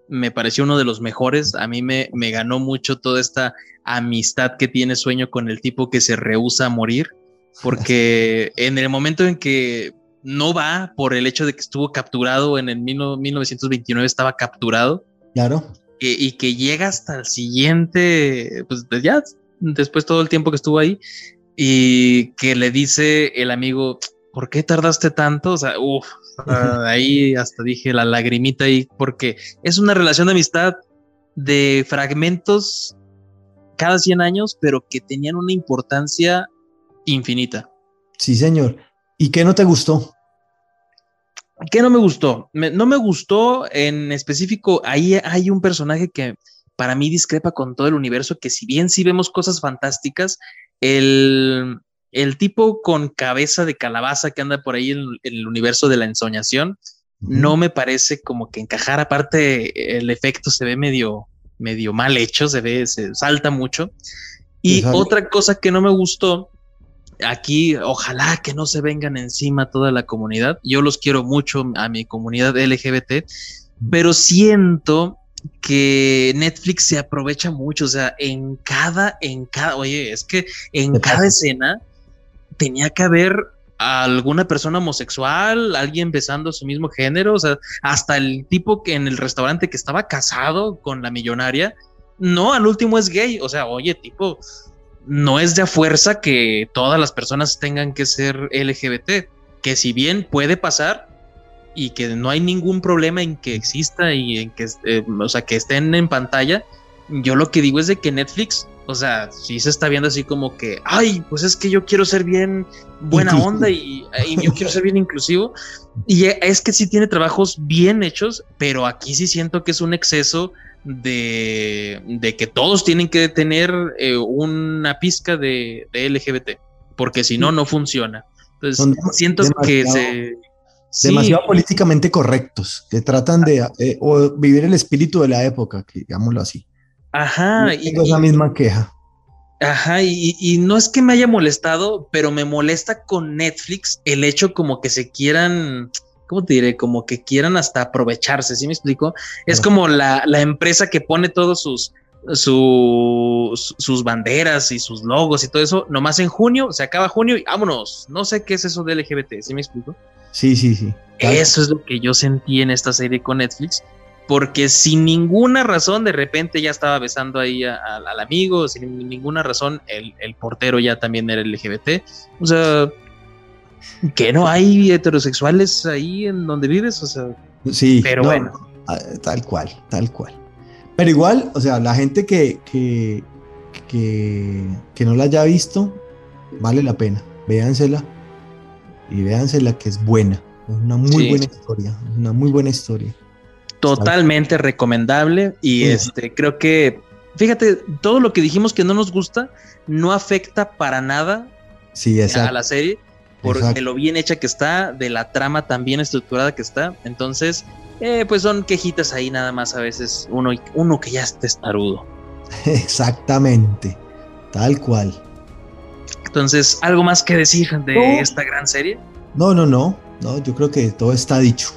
Me pareció uno de los mejores. A mí me, me ganó mucho toda esta amistad que tiene Sueño con el tipo que se rehúsa a morir. Porque en el momento en que no va por el hecho de que estuvo capturado en el mil no- 1929, estaba capturado Claro. que- y que llega hasta el siguiente, pues ya después todo el tiempo que estuvo ahí y que le dice el amigo, ¿por qué tardaste tanto? O sea, uff, ahí hasta dije la lagrimita ahí porque es una relación de amistad de fragmentos cada 100 años, pero que tenían una importancia infinita. Sí, señor. ¿Y qué no te gustó? ¿Qué no me gustó? Me- no me gustó en específico, ahí hay un personaje que para mí discrepa con todo el universo, que si bien sí vemos cosas fantásticas, el, el tipo con cabeza de calabaza que anda por ahí en, en el universo de la ensoñación, no me parece como que encajar, aparte el efecto se ve medio, medio mal hecho, se ve, se salta mucho. Y Pues, otra cosa que no me gustó aquí ojalá que no se vengan encima toda la comunidad. Yo los quiero mucho a mi comunidad LGBT, pero siento que Netflix se aprovecha mucho, o sea, en cada, en cada, oye, es que en cada pasa. escena tenía que haber a alguna persona homosexual, alguien besando su mismo género, o sea, hasta el tipo que en el restaurante que estaba casado con la millonaria, no, al último es gay, o sea, oye, tipo, no es de a fuerza que todas las personas tengan que ser LGBT, que si bien puede pasar y que no hay ningún problema en que exista y en que, eh, o sea, que estén en pantalla, yo lo que digo es de que Netflix, o sea, sí se está viendo así como que, ay, pues es que yo quiero ser bien buena Inclusivo. onda y, y yo quiero ser bien inclusivo. Y es que sí tiene trabajos bien hechos, pero aquí sí siento que es un exceso de, de que todos tienen que tener eh, una pizca de, de LGBT, porque si no, no funciona. Entonces, Son siento que se... sí, demasiado políticamente correctos, que tratan de eh, o vivir el espíritu de la época, digámoslo así. Ajá, Yo y, tengo esa y- misma queja. Ajá, y, y no es que me haya molestado, pero me molesta con Netflix el hecho como que se quieran, ¿cómo te diré? Como que quieran hasta aprovecharse, ¿sí me explico? Es como la, la empresa que pone todos sus, sus, sus banderas y sus logos y todo eso, nomás en junio, se acaba junio y vámonos. No sé qué es eso de LGBT, ¿sí me explico? Sí, sí, sí. Eso es lo que yo sentí en esta serie con Netflix, porque sin ninguna razón de repente ya estaba besando ahí a- a- al amigo, sin ninguna razón el, el portero ya también era LGBT. O sea, que no hay heterosexuales ahí en donde vives, o sea, Sí, pero no, bueno. ah, Tal cual, tal cual. Pero igual, o sea, la gente que, que, que, que no la haya visto, vale la pena. Véansela y véansela que es buena. Es una muy Sí. buena historia. Una muy buena historia. totalmente recomendable y este creo que fíjate todo lo que dijimos que no nos gusta no afecta para nada Sí, a la serie por de lo bien hecha que está, de la trama tan bien estructurada que está. Entonces, eh, pues son quejitas ahí nada más a veces uno, uno que ya está estarudo. Exactamente. Tal cual. Entonces, ¿algo más que decir de No. esta gran serie? No, no, no. No, yo creo que todo está dicho.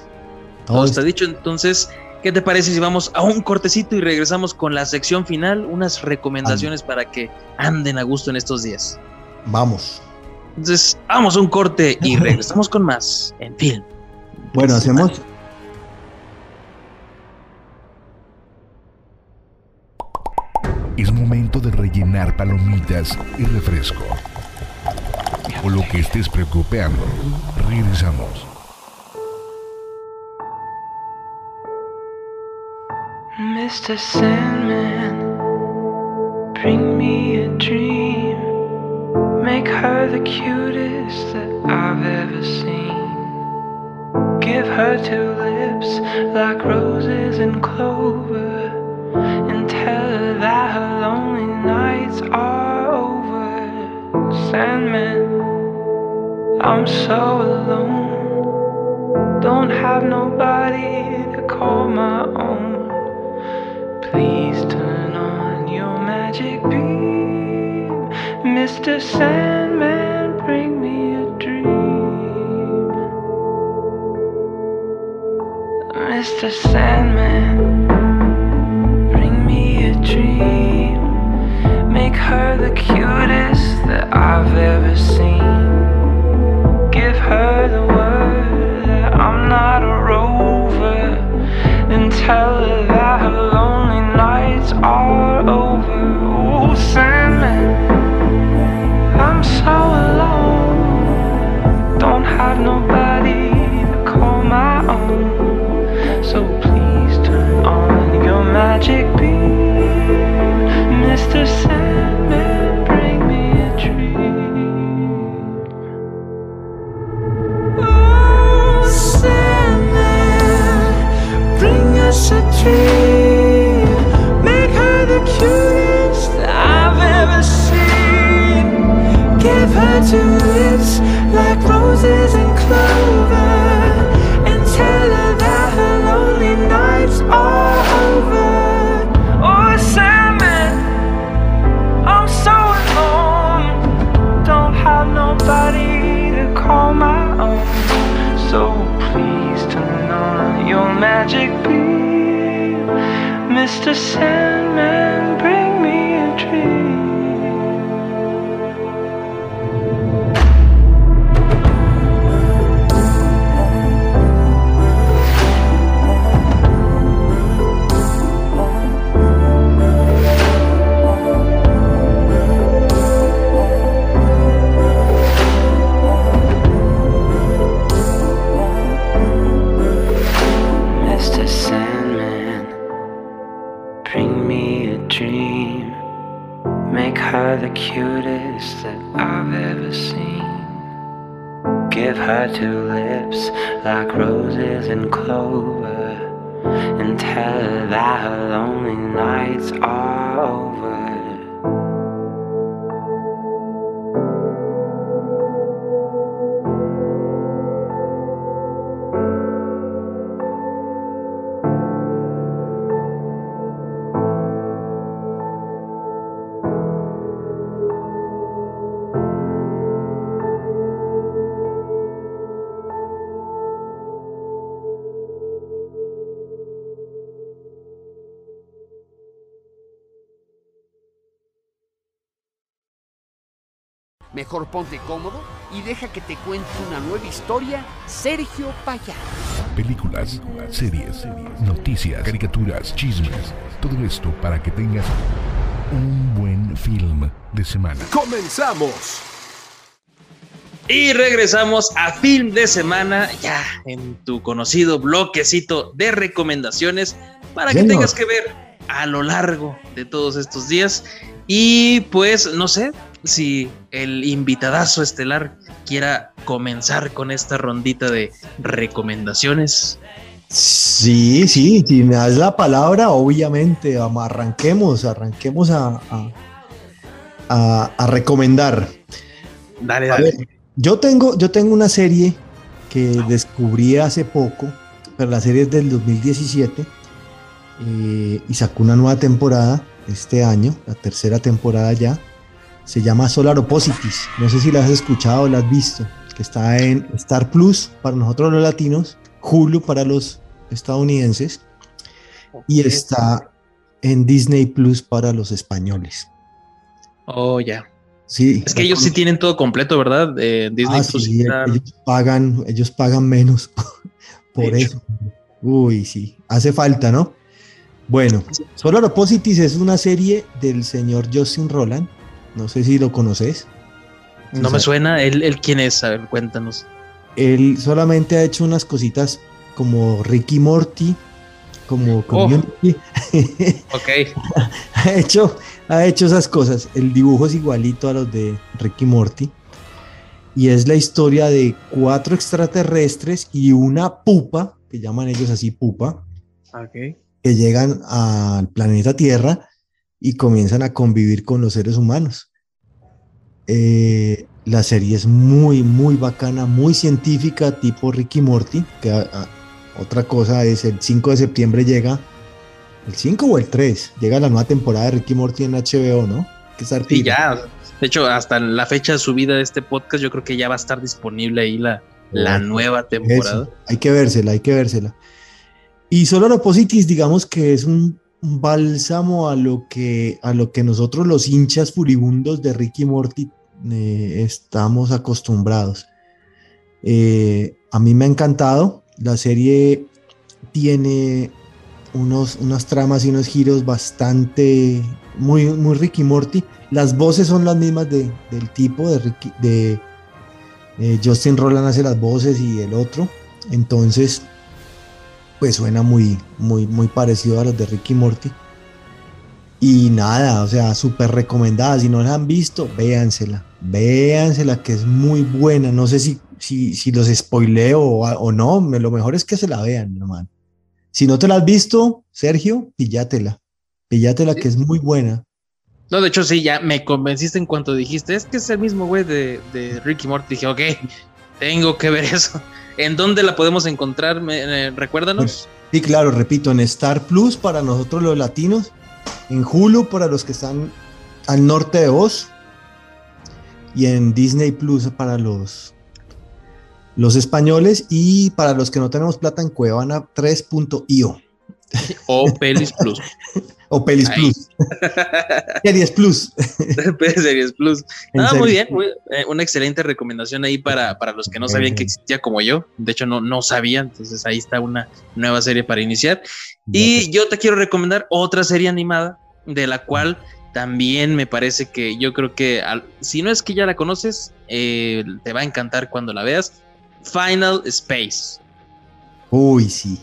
Todo está dicho. Entonces, ¿qué te parece si vamos a un cortecito y regresamos con la sección final? Unas recomendaciones para que anden a gusto en estos días. Vamos. Entonces, vamos a un corte y regresamos con más en film. Bueno, hacemos. Es momento de rellenar palomitas y refresco. O lo que estés preocupando. Regresamos. Mr. Sandman, bring me a dream. Make her the cutest that I've ever seen. Give her two lips like roses and clover. And tell her that her lonely nights are over. Sandman, I'm so alone. Don't have nobody to call my own. Please turn on your magic beam. Mr. Sandman, bring me a dream. Mr. Sandman, dream. Make her the cutest that I've ever seen. Give her the word that I'm not a rover. And tell her that her lonely nights are over. Oh, Sandman, I'm so alone. Don't have nobody to call my own. So please turn on your magic beam. Mr. Sandman, Mejor ponte cómodo y deja que te cuente una nueva historia Sergio Payá. Películas, series, noticias, caricaturas, chismes. Todo esto para que tengas un buen film de semana. ¡Comenzamos! Y regresamos a Film de Semana, ya en tu conocido bloquecito de recomendaciones para que tengas que ver a lo largo de todos estos días. Y pues no sé si el invitadazo estelar quiera comenzar con esta rondita de recomendaciones. Sí, sí, si me das la palabra, obviamente, am- arranquemos, arranquemos a, a, a- a recomendar. Dale, A dale. ver, yo tengo, yo tengo una serie que descubrí hace poco, pero la serie es del 2017 eh, y sacó una nueva temporada este año, la tercera temporada ya. Se llama Solar Opposites. No sé si la has escuchado o la has visto, que está en Star Plus para nosotros los latinos, Hulu para los estadounidenses y está en Disney Plus para los españoles. Oh, ya. Sí, Es que ellos sí tienen todo completo, ¿verdad? Eh, Disney Ah, Plus sí, está- ellos pagan, ellos pagan menos por eso. Uy, sí, hace falta, ¿no? Bueno, Solar Opposites es una serie del señor Justin Roland. No sé si lo conoces. No me suena. ¿Él, él quién es? A ver, cuéntanos. Él solamente ha hecho unas cositas como Ricky Morty, como Community. Ok. ha, hecho, ha hecho esas cosas. El dibujo es igualito a los de Ricky Morty. Y es la historia de cuatro extraterrestres y una pupa, que llaman ellos así pupa, Ok. que llegan al planeta Tierra y comienzan a convivir con los seres humanos. Eh, la serie es muy, muy bacana, muy científica, tipo Ricky Morty, que a- a- otra cosa es el 5 de septiembre llega, el 5 o el 3, llega la nueva temporada de Ricky Morty en HBO, ¿no? Que estar Sí, ya. De hecho, hasta la fecha de subida de este podcast, yo creo que ya va a estar disponible ahí la, la nueva temporada. Eso, hay que vérsela, hay que vérsela. Y Solar Opposites, digamos que es un bálsamo a lo que a lo que nosotros los hinchas furibundos de Ricky Morty eh, estamos acostumbrados. Eh, a mí me ha encantado. La serie tiene unos, unas tramas y unos giros bastante muy, muy Ricky Morty. Las voces son las mismas de- del tipo de Ricky, de eh, Justin Roland hace las voces y el otro. Entonces, pues suena muy, muy, muy parecido a los de Ricky Morty. Y nada, o sea, súper recomendada. Si no la han visto, véansela. Véansela, que es muy buena. No sé si, si, si los spoileo o, o no. Lo mejor es que se la vean, hermano. Si no te la has visto, Sergio, pillátela. Pillátela, que es muy buena. No, de hecho, sí, ya me convenciste en cuanto dijiste, es que es el mismo güey de, de Ricky Morty. Dije, ok, tengo que ver eso. ¿En dónde la podemos encontrar? Eh, recuérdanos. Y claro, repito, en Star Plus para nosotros los latinos, en Hulu para los que están al norte de vos y en Disney Plus para los los españoles y para los que no tenemos plata en Cuevana 3.io O Pelis Plus. o Pelis. Plus. Series Plus. Series Plus. Ah, muy bien. muy- eh, una excelente recomendación ahí para, para los que no sabían que existía como yo. De hecho, no, no sabía. Entonces ahí está una nueva serie para iniciar. Y yo te quiero recomendar otra serie animada de la cual también me parece que yo creo que al- si no es que ya la conoces, eh, te va a encantar cuando la veas. Final Space. Uy, sí.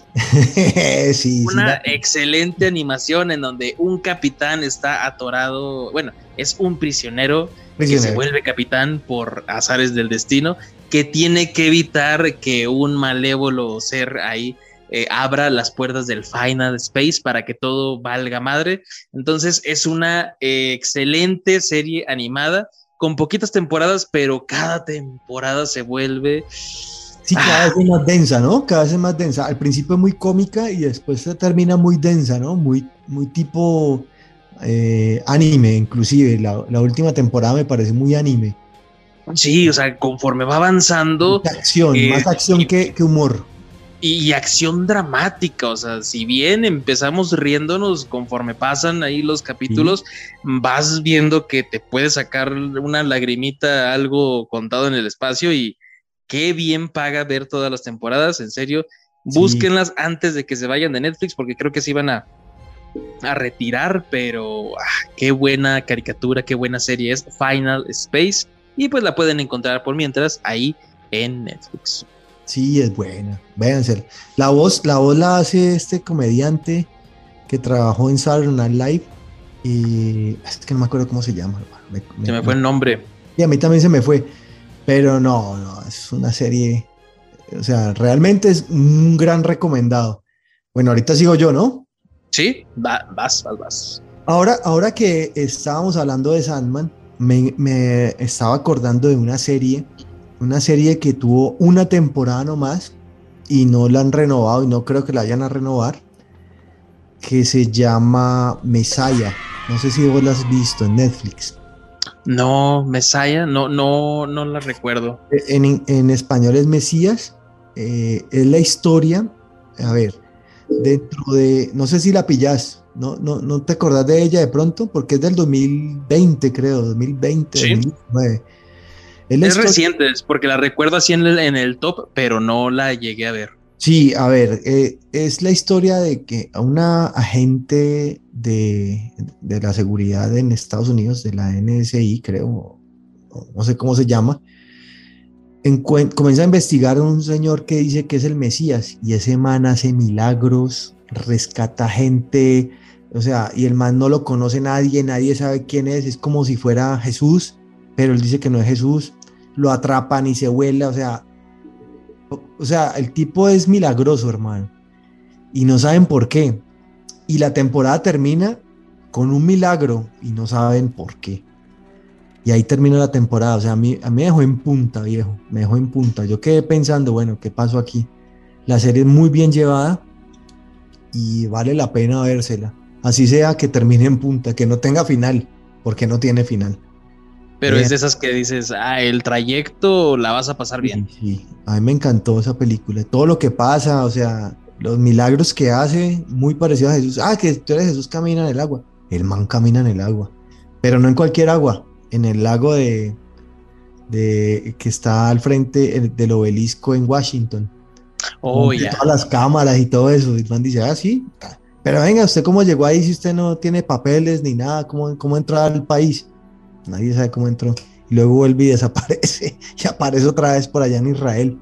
sí. Una excelente animación en donde un capitán está atorado, bueno, es un prisionero, que se vuelve capitán por azares del destino, que tiene que evitar que un malévolo ser ahí eh, abra las puertas del Final Space para que todo valga madre. Entonces es una eh, excelente serie animada con poquitas temporadas, pero cada temporada se vuelve... Sí, cada vez es más densa, ¿no? Cada vez es más densa. Al principio es muy cómica y después se termina muy densa, ¿no? Muy, muy tipo eh, anime, inclusive. La, la última temporada me parece muy anime. Sí, o sea, conforme va avanzando... Acción, eh, más acción y- que, que humor. y, y acción dramática, o sea, si bien empezamos riéndonos conforme pasan ahí los capítulos, vas viendo que te puede sacar una lagrimita, algo contado en el espacio y qué bien paga ver todas las temporadas, en serio, Sí. búsquenlas antes de que se vayan de Netflix porque creo que se iban a, a retirar, pero ah, qué buena caricatura, qué buena serie es Final Space y pues la pueden encontrar por mientras ahí en Netflix. Sí, es buena. Véansela. La voz, la voz la hace este comediante que trabajó en Saturday Night Live. Y es que no me acuerdo cómo se llama. Me- Se me fue el nombre. Y a mí también se me fue. Pero no, no, es una serie. O sea, realmente es un gran recomendado. Bueno, ahorita sigo yo, ¿no? Sí, va- vas, vas, vas. Ahora, ahora que estábamos hablando de Sandman, me, me estaba acordando de una serie, una serie que tuvo una temporada nomás y no la han renovado y no creo que la vayan a renovar, que se llama Messiah. No sé si vos la has visto en Netflix. No, Messiah, no, no, no la recuerdo. En, en español es Mesías. eh, es la historia, a ver, dentro de, no sé si la pillas, no, no, no te acordás de ella de pronto, porque es del 2020, creo, 2020, Sí. 2019. Es Es reciente, es porque la recuerdo así en el, en el top, pero no la llegué a ver. Sí, a ver, eh, es la historia de que a una agente de, de la seguridad en Estados Unidos, de la NSI, creo, no sé cómo se llama, comienza a investigar a un señor que dice que es el Mesías y ese man hace milagros, rescata gente, o sea, y el man no lo conoce nadie, nadie sabe quién es, es como si fuera Jesús, pero él dice que no es Jesús, lo atrapan y se vuela, o sea, o- sea, el tipo es milagroso, hermano. Y no saben por qué. Y la temporada termina con un milagro y no saben por qué. Y ahí termina la temporada. O sea, a mí, a mí me dejó en punta, viejo. Me dejó en punta. Yo quedé pensando, bueno, ¿qué pasó aquí? La serie es muy bien llevada y vale la pena vérsela. Así sea que termine en punta, que no tenga final, porque no tiene final. Pero Bien. es de esas que dices, ah, el trayecto la vas a pasar bien. Sí, sí. a mí me encantó esa película. Todo lo que pasa, o sea, los milagros que hace, muy parecido a Jesús. Ah, que tú eres Jesús, camina en el agua. El man camina en el agua. Pero no en cualquier agua, en el lago de, de que está al frente eh, del obelisco en Washington. Oh, ya. Todas las cámaras y todo eso. Y el man dice, ah, sí. Pero venga, ¿usted cómo llegó ahí si usted no tiene papeles ni nada? ¿Cómo, cómo entró al país? Nadie sabe cómo entró. Y luego vuelve y desaparece. Y aparece otra vez por allá en Israel.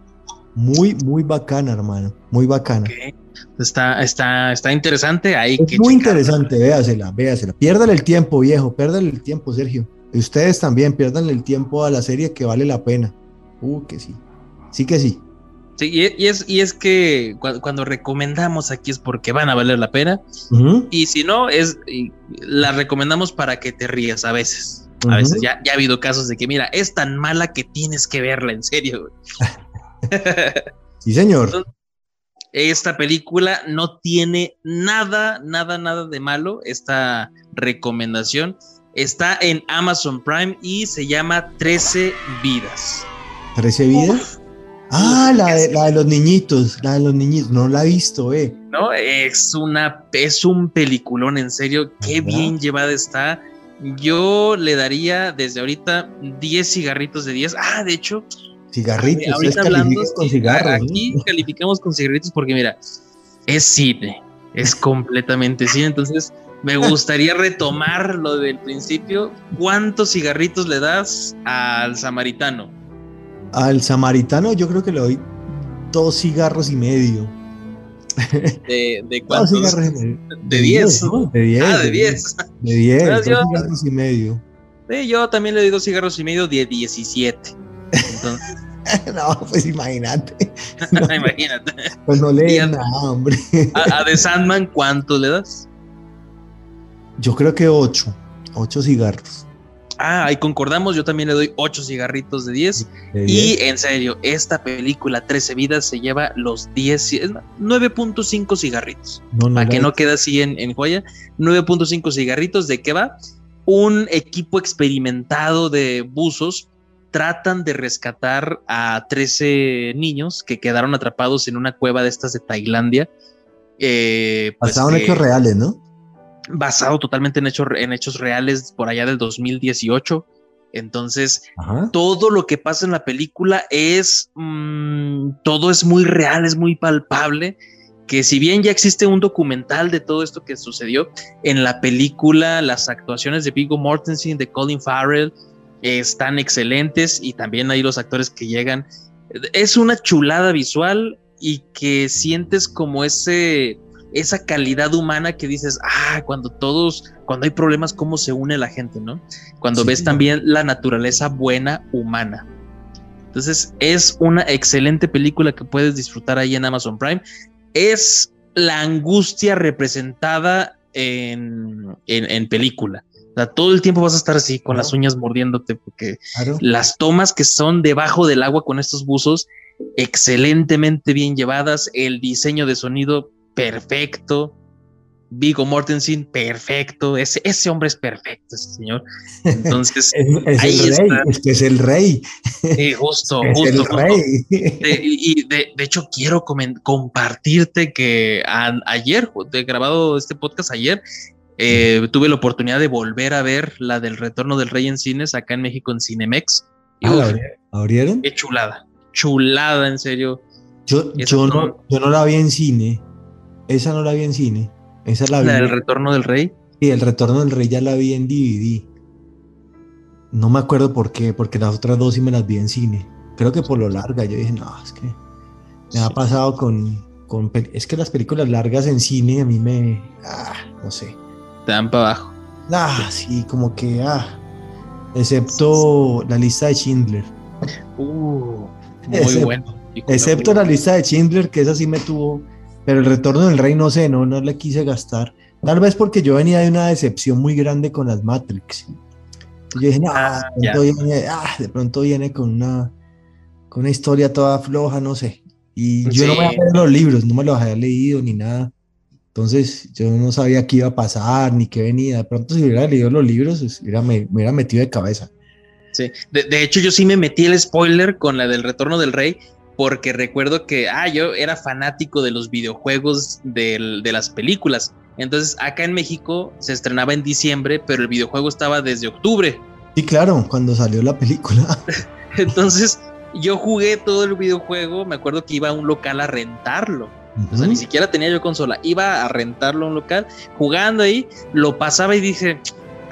Muy, muy bacana, hermano. Muy bacana. Está, está, está interesante. Hay Es que muy interesante, véasela, véasela. Piérdale el tiempo, viejo. Piérdale el tiempo, Sergio. Y ustedes también, piérdanle el tiempo a la serie que vale la pena. Uh, que sí. Sí que sí. Sí, y, es, y es que cu- cuando recomendamos aquí es porque van a valer la pena. Y si no, es la recomendamos para que te rías a veces. A veces ya, ya ha habido casos de que, mira, es tan mala que tienes que verla, en serio. Sí, señor. Esta película no tiene nada, nada, nada de malo. Esta recomendación está en Amazon Prime y se llama 13 vidas. ¿13 vidas? Ah, la de, la de los niñitos, la de los niñitos, no la he visto, eh. ¿no? Es una, es un peliculón, en serio, qué ¿Verdad? bien llevada está. Yo le daría desde ahorita 10 cigarritos de 10. Ah, de hecho, Cigarritos, ahorita hablando, con cigarros. ¿no? aquí calificamos con cigarritos porque mira, es cine, es completamente cine, entonces me gustaría retomar lo del principio. ¿Cuántos cigarritos le das al samaritano? Al samaritano yo creo que le doy dos cigarros y medio. ¿De, de cuántos? medio. De 10. ¿no? De 10. Ah, de 10. De 10, Ah, dos cigarros y medio. Sí, yo también le doy dos cigarros y medio de 17. Entonces, no, pues imagínate. imagínate. Pues no le nada, hombre. A, a The Sandman, ¿cuántos le das? Yo creo que ocho. Ocho cigarros. Ah, ahí concordamos, yo también le doy 8 cigarritos de 10. De Y 10. en serio, esta película 13 vidas se lleva los 10, es más, 9.5 cigarritos. no, no Para la que no quede así en, en joya, 9.5 cigarritos. ¿De qué va? Un equipo experimentado de buzos tratan de rescatar a 13 niños que quedaron atrapados en una cueva de estas de Tailandia. Eh, pues hechos reales, ¿no? Basado totalmente en hechos, en hechos reales por allá del 2018. Entonces, Ajá. todo lo que pasa en la película es, mm, todo es muy real, es muy palpable, que si bien ya existe un documental de todo esto que sucedió, en la película las actuaciones de Viggo Mortensen, de Colin Farrell, eh, están excelentes y también hay los actores que llegan. Es una chulada visual y que sientes como ese esa calidad humana que dices, ah, cuando todos, cuando hay problemas, cómo se une la gente, ¿no? Cuando Sí. ves también la naturaleza buena humana. Entonces, es una excelente película que puedes disfrutar ahí en Amazon Prime. Es la angustia representada en, en, en película. O sea, todo el tiempo vas a estar así, con las uñas mordiéndote, porque Claro. las tomas que son debajo del agua con estos buzos, excelentemente bien llevadas, el diseño de sonido perfecto, Vigo Mortensen perfecto, ese, ese hombre es perfecto, ese señor. Entonces, Es, es Ahí el rey, está. es que es el rey. sí, justo, Es justo, el justo. rey. De- y de, de hecho quiero compartirte que a- ayer, he grabado este podcast ayer, eh, tuve la oportunidad de volver a ver la del Retorno del Rey en cines acá en México en Cinemex. Y Ah, uf, ¿la abrieron? Qué chulada, chulada en serio. Yo, Eso yo, no- no, yo no la vi en cine. Esa no la vi en cine. Esa la vi. La del Retorno del Rey. Y el retorno del rey ya la vi en DVD. No me acuerdo por qué, porque las otras dos sí me las vi en cine. Creo que por lo larga. Yo dije, no, es que me ha Sí. pasado con, con. Es que las películas largas en cine a mí me. Ah, no sé. Te dan para abajo. Ah, sí, como que. Ah. Excepto la lista de Schindler. Uh, muy Excepto- bueno. Excepto la lista de Schindler, que esa sí me tuvo. Pero el retorno del rey, no sé, no, no le quise gastar. Tal vez porque yo venía de una decepción muy grande con las Matrix. Yo dije, no, Ah, de, pronto viene, ah, de pronto viene con una, con una historia toda floja, no sé. Y yo no me Sí. había los libros, no me los había leído ni nada. Entonces yo no sabía qué iba a pasar ni qué venía. De pronto si hubiera leído los libros, pues, hubiera- me, me hubiera metido de cabeza. Sí. De, de hecho, yo sí me metí el spoiler con la del Retorno del Rey, porque recuerdo que, ah, yo era fanático de los videojuegos del- de las películas. Entonces, acá en México se estrenaba en diciembre, pero el videojuego estaba desde octubre. Sí, claro, cuando salió la película. Entonces, yo jugué todo el videojuego. Me acuerdo que iba a un local a rentarlo. O sea, Ujú. ni siquiera tenía yo consola. Iba a rentarlo a un local, jugando ahí, lo pasaba y dije,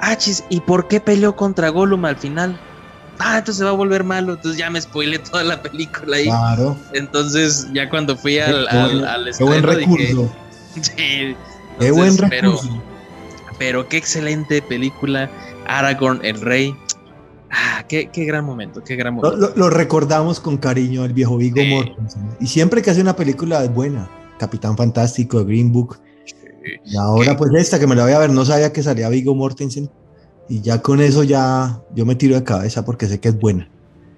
ah, chis, ¿y por qué peleó contra Gollum al final? Ah, entonces se va a volver malo. Entonces ya me spoilé toda la película ahí. Claro. Entonces, ya cuando fui al, Qué al, buen- Qué buen estreno dije, recurso. sí. Qué buen pero, recurso. pero qué excelente película. Aragorn, el rey. Ah, qué, qué gran momento, qué gran Lo, momento. lo- lo recordamos con cariño al viejo Vigo Sí. Mortensen. Y siempre que hace una película es buena. Capitán Fantástico, Green Book. Y ahora ¿Qué? pues esta que me la voy a ver, no sabía que salía Vigo Mortensen. Y ya con eso ya yo me tiro de cabeza porque sé que es buena.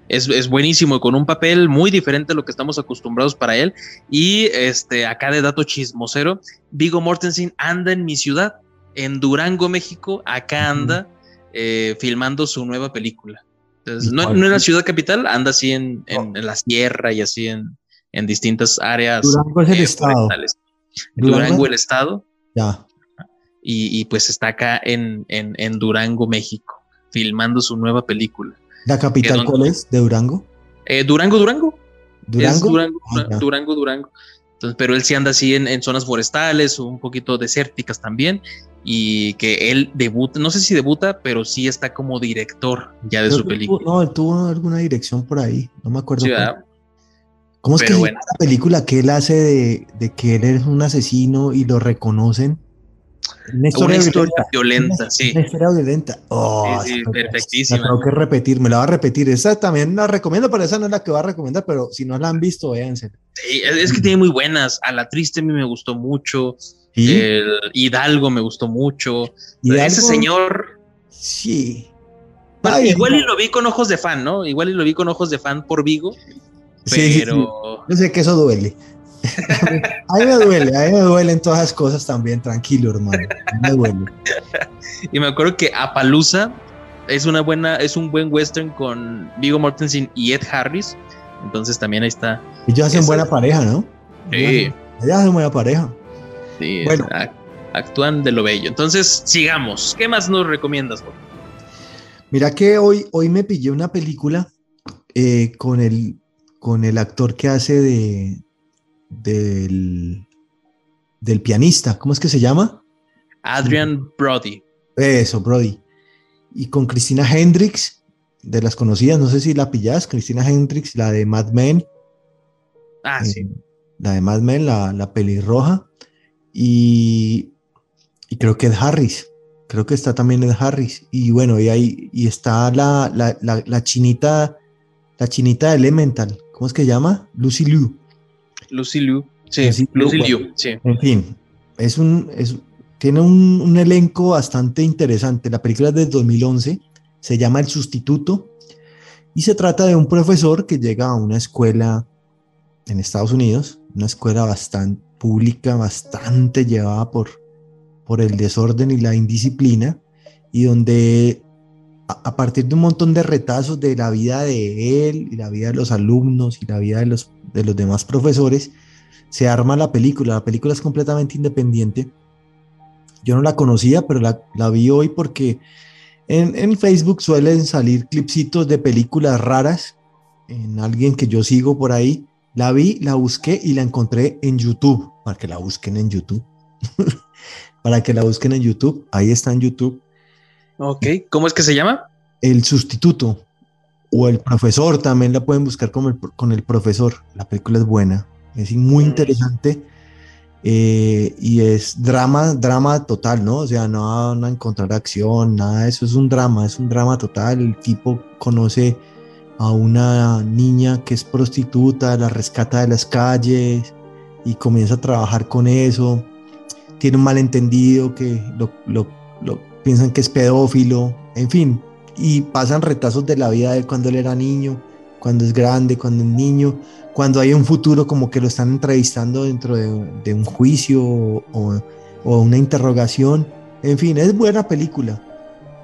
Es, es buenísimo, con un papel muy diferente a lo que estamos acostumbrados para él. Y este, acá de dato chismosero, Vigo Mortensen anda en mi ciudad, en Durango, México. Acá anda eh, filmando su nueva película. Entonces, ¿Y no, no en la ciudad capital, anda así en, en- en la sierra y así en, en distintas áreas. Durango es el eh, estado. Durango, el estado, Ya. Y, y, pues está acá en, en, en Durango, México, filmando su nueva película. ¿La capital cuál es? ¿De Durango? Eh, Durango, Durango. ¿Durango? Es Durango, Ah. Durango, Durango. Entonces, pero él sí anda así en, en zonas forestales, un poquito desérticas también, y que él debuta, no sé si debuta, pero sí está como director ya de Creo su película. tuvo- no, él tuvo alguna dirección por ahí. No me acuerdo. Sí. ¿Cómo es que Pero bueno. la película que él hace de, de que él es un asesino y lo reconocen? Una Una historia violenta. sí. Una historia violenta. Oh, Sí, sí, perfectísima. La tengo que repetir, me la va a repetir. Esa también la recomiendo, pero esa no es la que va a recomendar, pero si no la han visto, véanse. Sí, es que tiene muy buenas. A la triste a mí me gustó mucho. ¿Y? El Hidalgo me gustó mucho. ¿Y Ese señor. Sí. bueno, Ay, igual no. y lo vi con ojos de fan, ¿no? Igual y lo vi con ojos de fan por Vigo. Sí, sí, sí. Pero. Yo sé que eso duele. a mí me duele, a mí me duelen todas esas cosas también, tranquilo, hermano. Me duele. Y me acuerdo que Apalusa es una buena, es un buen western con Vigo Mortensen y Ed Harris. Entonces también ahí está. Ellos hacen Esa- buena pareja, ¿no? Sí, Ellos hacen buena pareja. sí, Bueno. ac- actúan de lo bello. Entonces, sigamos. ¿Qué más nos recomiendas? Jorge? Mira que hoy, hoy me pillé una película eh, con, el, con el actor que hace de del, del pianista. ¿Cómo es que se llama? Adrian Brody. Eso, Brody. Y con Cristina Hendricks, de las conocidas, no sé si la pillás, Cristina Hendricks, la de Mad Men. Ah, eh, sí. La de Mad Men, la, la pelirroja. Y, y creo que Ed Harris. Creo que está también Ed Harris. Y bueno, y ahí y está la, la, la, la chinita, la chinita de Elemental. ¿Cómo es que se llama? Lucy Liu. Lucy Liu. Sí, Lucy Liu, Lucy bueno. Liu. Sí. En fin, es un, es, tiene un, un elenco bastante interesante. La película es del 2011, se llama El Sustituto y se trata de un profesor que llega a una escuela en Estados Unidos, una escuela bastante pública, bastante llevada por, por el desorden y la indisciplina, y donde a, partir de un montón de retazos de la vida de él y la vida de los alumnos y la vida de los, de los demás profesores, se arma la película. La película es completamente independiente. Yo no la conocía, pero la, la vi hoy porque en, en Facebook suelen salir clipsitos de películas raras en alguien que yo sigo por ahí. La vi, la busqué y la encontré en YouTube, para que la busquen en YouTube. para que la busquen en YouTube. Ahí está en YouTube. Ok. ¿Cómo es que se llama? El sustituto o el profesor también la pueden buscar como el- con el profesor. La película es buena, es muy Mm. interesante eh, y es drama, drama total, ¿no? O sea, no van a encontrar acción, nada de eso, es un drama, es un drama total. El tipo conoce a una niña que es prostituta, la rescata de las calles y comienza a trabajar con eso. Tiene un malentendido que lo, lo- lo piensan que es pedófilo, en fin, y pasan retazos de la vida de él cuando él era niño, cuando es grande, cuando es niño, cuando hay un futuro como que lo están entrevistando dentro de, de un juicio o, o una interrogación. En fin, es buena película.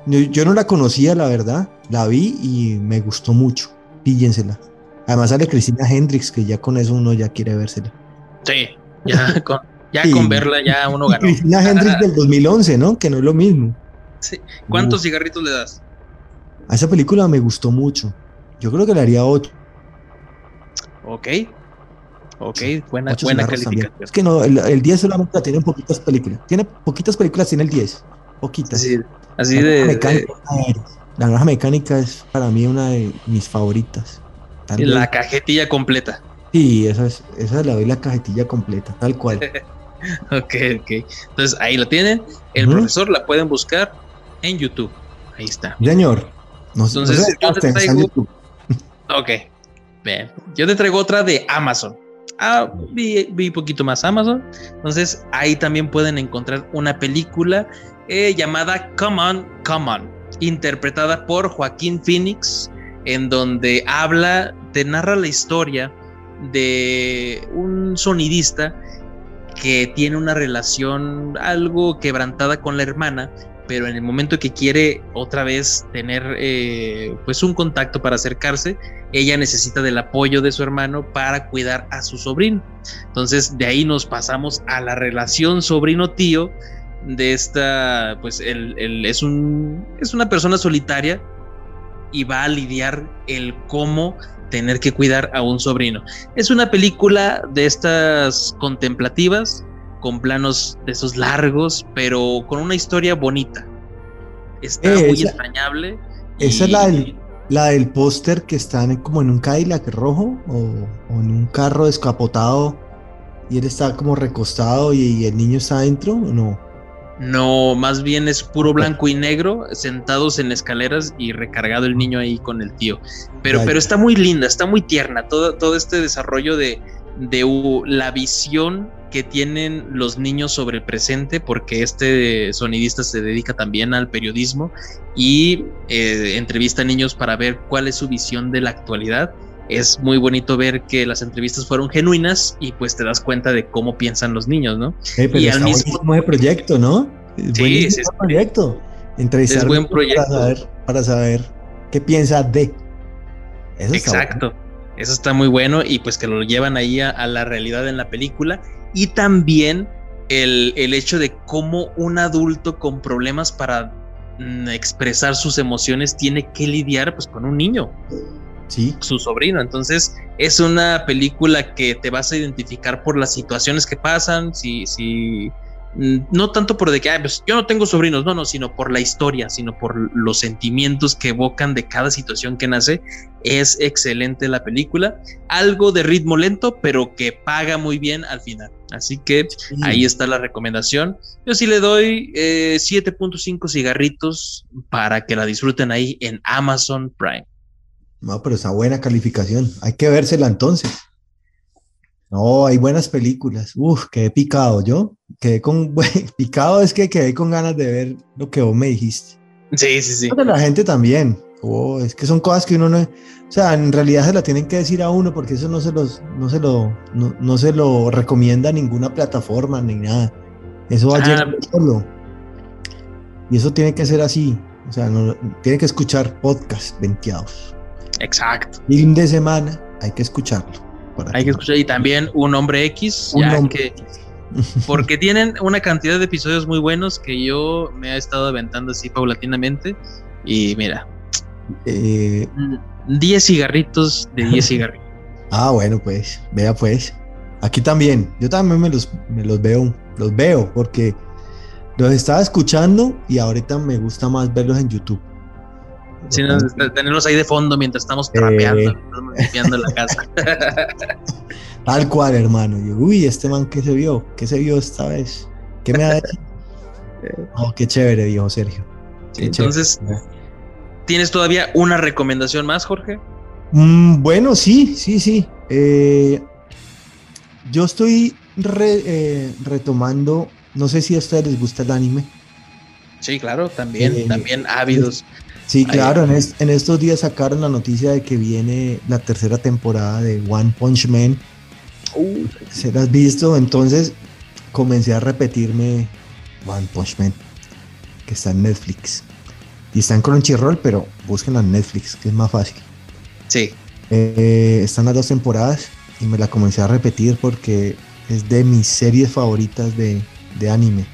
Yo, yo no la conocía, la verdad, la vi y me gustó mucho. Píllensela. Además sale Cristina Hendricks, que ya con eso uno ya quiere vérsela. Sí. Ya con, ya Sí. con verla ya uno ganó. Cristina Hendricks del 2011, ¿no? Que no es lo mismo. Sí. ¿Cuántos cigarritos le das? A esa película me gustó mucho. Yo creo que le haría 8. Ok. Ok, buena, buena calificación. Es que no, el, el 10 solamente la tiene en poquitas películas. Tiene poquitas películas, tiene el 10. Poquitas. Así, así la, de, mecánica, la naranja mecánica es para mí una de mis favoritas. La cajetilla completa. Sí, esa es, esa le doy la cajetilla completa, tal cual. Ok, ok. Entonces ahí la tienen. El profesor la pueden buscar en YouTube. Ahí está. Señor. Entonces, yo te traigo- YouTube. Ok. Bien. Yo te traigo otra de Amazon. Ah, vi, vi poquito más Amazon. Entonces ahí también pueden encontrar una película eh, llamada Come On, Come On, interpretada por Joaquín Phoenix, en donde habla, te narra la historia de un sonidista que tiene una relación algo quebrantada con la hermana pero en el momento que quiere otra vez tener eh, pues un contacto para acercarse, ella necesita del apoyo de su hermano para cuidar a su sobrino. Entonces de ahí nos pasamos a la relación sobrino-tío de esta, pues él, él es, un, es una persona solitaria y va a lidiar el cómo tener que cuidar a un sobrino. Es una película de estas contemplativas, con planos de esos largos, pero con una historia bonita. Está Eh, muy esa- extrañable. Esa es la del, la del póster que están en- como en un Cadillac rojo o, o en un carro descapotado y él está como recostado y, y el niño está adentro o no. No, más bien es puro blanco y negro, sentados en escaleras y recargado el niño ahí con el tío. Pero, pero está muy linda, está muy tierna, todo, todo este desarrollo de, de la visión que tienen los niños sobre el presente, porque este sonidista se dedica también al periodismo y eh, entrevista a niños para ver cuál es su visión de la actualidad. Es muy bonito ver que las entrevistas fueron genuinas y pues te das cuenta de cómo piensan los niños, ¿no? Pero Y al mismo- ese proyecto, ¿no? Es Sí, ese sí. proyecto. Entrevistar Es buen Para proyecto. saber, para saber qué piensa de. Eso está bueno. Exacto. Eso está muy bueno y pues que lo llevan ahí a, a la realidad en la película. Y también el, el hecho de cómo un adulto con problemas para mm, expresar sus emociones tiene que lidiar pues con un niño, Sí, su sobrino. Entonces es una película que te vas a identificar por las situaciones que pasan, si, si no tanto por de que "Ay, pues, yo no tengo sobrinos, no, no, sino por la historia, sino por los sentimientos que evocan de cada situación que nace. Es excelente la película, algo de ritmo lento, pero que paga muy bien al final. Así que sí. ahí está la recomendación. Yo sí le doy eh, 7.5 cigarritos para que la disfruten ahí en Amazon Prime. No, pero está buena calificación. Hay que vérsela entonces. No, hay buenas películas. Uf, quedé picado. Yo quedé con picado es que quedé con ganas de ver lo que vos me dijiste. Sí, sí, sí. Creo que la gente también. Oh, es que son cosas que uno no, o sea, en realidad se la tienen que decir a uno porque eso no se los, no se lo, no, no se lo recomienda ninguna plataforma ni nada. Eso va a Ah. llegar solo. Y eso tiene que ser así. O sea, no, tiene que escuchar podcast venteados. Exacto. Film de semana, hay que escucharlo. Para Hay que escuchar. Y también Un Hombre X, Un ya hombre. que. Porque tienen una cantidad de episodios muy buenos que yo me he estado aventando así paulatinamente. Y mira, Eh, mm, 10 cigarritos de 10 cigarritos. ah, bueno, pues, vea pues. Aquí también, yo también me los, me los veo, los veo porque los estaba escuchando y ahorita me gusta más verlos en YouTube. Sí, no, tenerlos ahí de fondo mientras estamos trapeando, mientras estamos limpiando la casa. Tal cual, hermano. Yo, uy, este man, ¿qué se vio? ¿Qué se vio esta vez? ¿Qué me ha hecho? Oh, qué chévere, viejo Sergio. Entonces, chévere. ¿tienes todavía una recomendación más, Jorge? Mm, bueno, sí, sí, sí. Eh, yo estoy re- eh, retomando, no sé si a ustedes les gusta el anime. Sí, claro, también, Eh, también ávidos. Sí, claro, en, es- en estos días sacaron la noticia de que viene la tercera temporada de One Punch Man. ¿Se la has visto? Entonces comencé a repetirme One Punch Man, que está en Netflix. Y está en Crunchyroll, pero búsquenla en Netflix, que es más fácil. Sí, Eh, están las dos temporadas y me la comencé a repetir porque es de mis series favoritas de, de anime.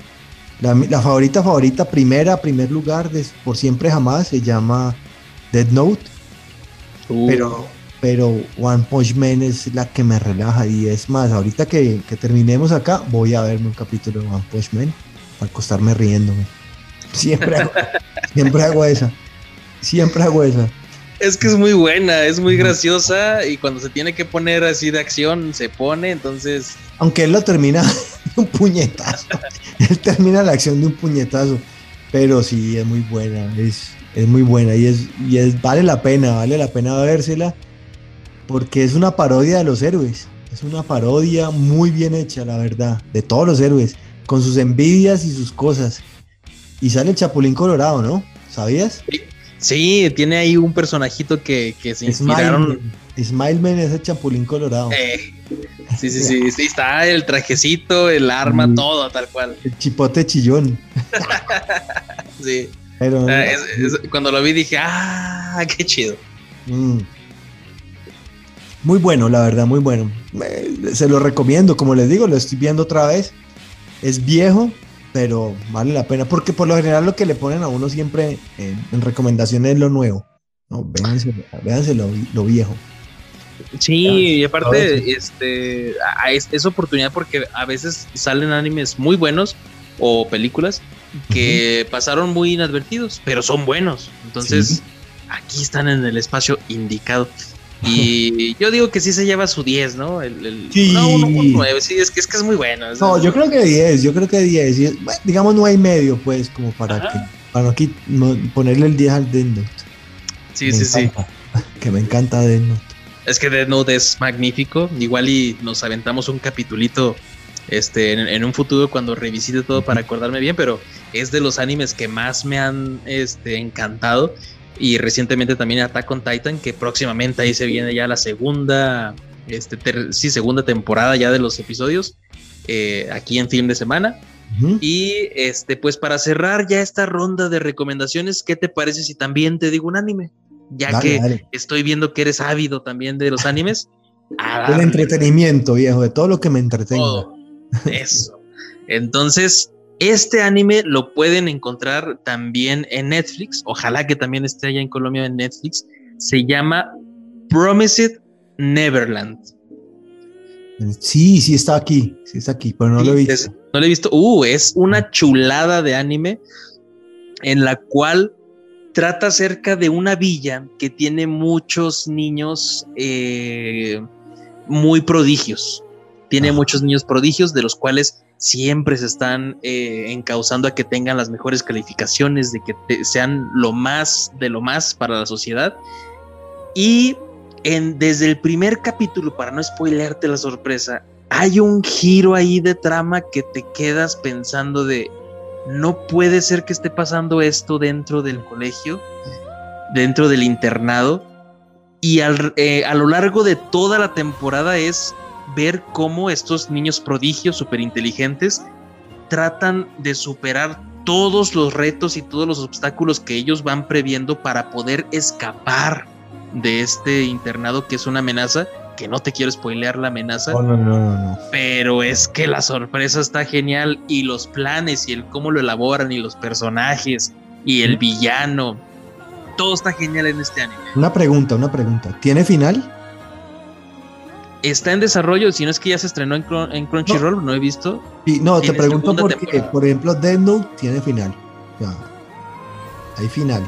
La, la favorita, favorita, primera, primer lugar, de, por siempre jamás, se llama Dead Note, Uh, pero, pero One Punch Man es la que me relaja y es más, ahorita que, que terminemos acá, voy a verme un capítulo de One Punch Man para acostarme riéndome. Siempre hago, siempre hago esa, siempre hago esa. es que es muy buena, es muy graciosa y cuando se tiene que poner así de acción, se pone, entonces Aunque él lo termina de un puñetazo. él termina la acción de un puñetazo. Pero sí, es muy buena. Es, es muy buena. Y es, y es, vale la pena, vale la pena vérsela. Porque es una parodia de los héroes. Es una parodia muy bien hecha, la verdad. De todos los héroes. Con sus envidias y sus cosas. Y sale el Chapulín Colorado, ¿no? ¿Sabías? Sí, tiene ahí un personajito que, que se inspiraron. Smile Man es el chapulín colorado. Eh, sí, sí, sí, sí, está el trajecito, el arma, Mm. todo tal cual. El chipote chillón. Sí. Pero, Ah, es- es- cuando lo vi dije, ah, qué chido. Mm. Muy bueno, la verdad, muy bueno. Eh, se lo recomiendo, como les digo, lo estoy viendo otra vez. Es viejo, pero vale la pena, porque por lo general lo que le ponen a uno siempre en, en recomendaciones es lo nuevo. No, véanse, véanse lo, lo viejo. Sí, y aparte, este, a- es, es oportunidad porque a veces salen animes muy buenos o películas que pasaron muy inadvertidos, pero son buenos. Entonces, Sí. aquí están en el espacio indicado. Y yo digo que sí se lleva su 10, ¿no? El, el- Sí. No, un, un 9, sí, es que, es que es muy bueno. es- No, yo creo que 10, yo creo que 10. y es- bueno, digamos 9 y medio, pues, como para Ajá. que para no- ponerle el 10 al Death Note. Sí, Me sí, sí. Que me encanta Death Note. Es que Death Note es magnífico. Igual y nos aventamos un capitulito este, en, en un futuro cuando revisite todo para acordarme bien, pero es de los animes que más me han este, encantado. Y recientemente también Attack on Titan, que próximamente ahí se viene ya la segunda, este, ter- sí, segunda temporada ya de los episodios, eh, aquí en fin de semana. Y este, pues para cerrar ya esta ronda de recomendaciones, ¿qué te parece si también te digo un anime? Ya Dale, que dale. estoy viendo que eres ávido también de los animes. a El darle entretenimiento, viejo, de todo lo que me entretenga. todo. Eso. Entonces, este anime lo pueden encontrar también en Netflix. Ojalá que también esté allá en Colombia en Netflix. Se llama Promised Neverland. Sí, sí está aquí, sí está aquí, pero no lo he visto. es- no lo he visto. Uh, es una chulada de anime en la cual trata acerca de una villa que tiene muchos niños eh, muy prodigios. Tiene Ajá. muchos niños prodigios de los cuales siempre se están eh, encauzando a que tengan las mejores calificaciones, de que sean lo más de lo más para la sociedad. Y en, desde el primer capítulo, para no spoilearte la sorpresa, hay un giro ahí de trama que te quedas pensando de no puede ser que esté pasando esto dentro del colegio, dentro del internado. Y al- eh, a lo largo de toda la temporada es ver cómo estos niños prodigios, súper inteligentes, tratan de superar todos los retos y todos los obstáculos que ellos van previendo para poder escapar de este internado que es una amenaza, que no te quiero spoilear la amenaza, no, no, no, no. pero es que la sorpresa está genial y los planes y el cómo lo elaboran y los personajes y el villano, todo está genial en este anime. Una pregunta, una pregunta. ¿Tiene final? Está en desarrollo, si no es que ya se estrenó en, en Crunchyroll, no. he visto. Sí, no, te pregunto porque, temporada. por ejemplo, Death Note tiene final. Ya. Hay final.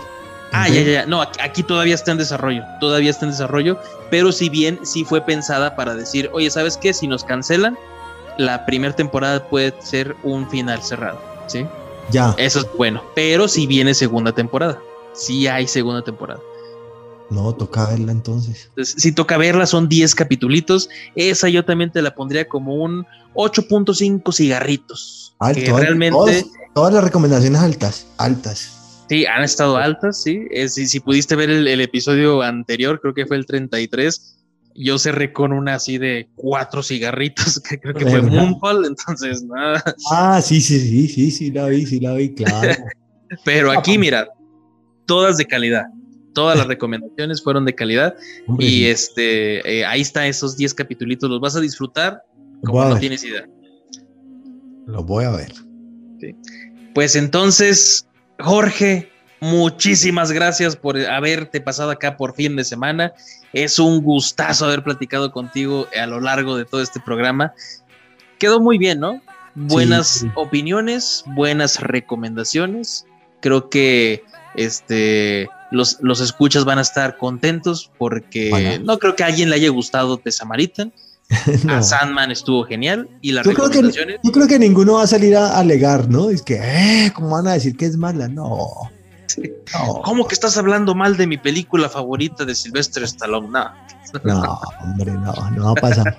Ah, ya, ya, ya. No, aquí, aquí todavía está en desarrollo. Todavía está en desarrollo. Pero si bien sí fue pensada para decir, oye, ¿sabes qué? Si nos cancelan, la primera temporada puede ser un final cerrado. ¿Sí? Ya. Eso es bueno. Pero si viene segunda temporada. Sí hay segunda temporada. No, toca verla entonces. Entonces, si toca verla, son 10 capitulitos. Esa yo también te la pondría como un 8.5 cigarritos. Alto, que alto. realmente todas las recomendaciones altas, altas. sí han estado altas, sí. Eh, si, si pudiste ver el, el episodio anterior, creo que fue el 33. Yo cerré con una así de cuatro cigarritos, que creo que fue ¿Verdad? Moonfall, entonces nada. Ah, sí, sí, sí, sí, sí, la vi, sí, la vi, claro. Pero aquí, mira, todas de calidad. Todas las recomendaciones fueron de calidad. Hombre, Y este, eh, ahí está esos 10 capitulitos, los vas a disfrutar como a no ver, tienes idea. lo voy a ver. Pues entonces, Jorge, muchísimas gracias por haberte pasado acá por fin de semana. Es un gustazo haber platicado contigo a lo largo de todo este programa. Quedó muy bien, ¿no? Buenas sí. opiniones, buenas recomendaciones. Creo que este los, los escuchas van a estar contentos porque no creo que a alguien le haya gustado The Samaritan. No. A Sandman estuvo genial y las Yo creo, que, recomendaciones. yo creo que ninguno va a salir a alegar, ¿no? Es que, eh, ¿cómo van a decir que es mala? No. No, ¿Cómo que estás hablando mal de mi película favorita de Sylvester Stallone? No. no, hombre, no, no va a pasar.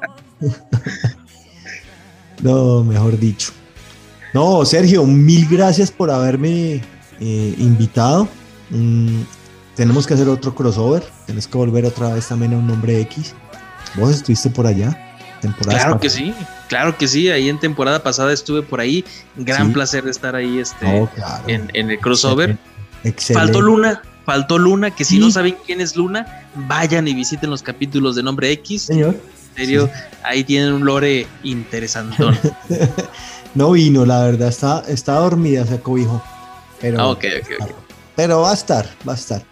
no, mejor dicho. No, Sergio, mil gracias por haberme eh, invitado. Mm, tenemos que hacer otro crossover. Tienes que volver otra vez también a un nombre X. Vos estuviste por allá. Temporadas Claro que sí, claro que sí. Ahí en temporada pasada estuve por ahí. Gran Sí. placer de estar ahí este, Oh, claro. en, en el crossover. Excelente. Faltó Luna, faltó Luna, que si Sí. no saben quién es Luna, vayan y visiten los capítulos de Nombre X. Señor. En serio, ahí tienen un lore interesantón. No vino, la verdad, está, está dormida, se acobijó. Pero, Ah, ok, ok, ok. pero va a estar, va a estar.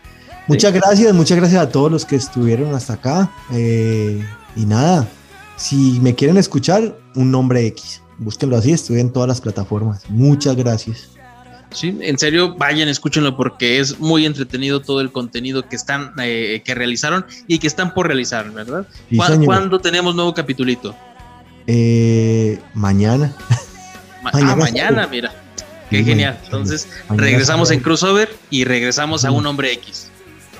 Muchas gracias, muchas gracias a todos los que estuvieron hasta acá. Eh, y nada, si me quieren escuchar, un nombre X. Búsquenlo así, estoy en todas las plataformas. Muchas gracias. Sí, en serio, vayan, escúchenlo porque es muy entretenido todo el contenido que están, eh, que realizaron y que están por realizar, ¿verdad? Sí, ¿Cuá- señor. ¿Cuándo tenemos nuevo capitulito? Eh, mañana. Ma- Mañana ah, mañana, mira. Qué Sí, genial. Entonces, Mañana regresamos en crossover y regresamos a un hombre X.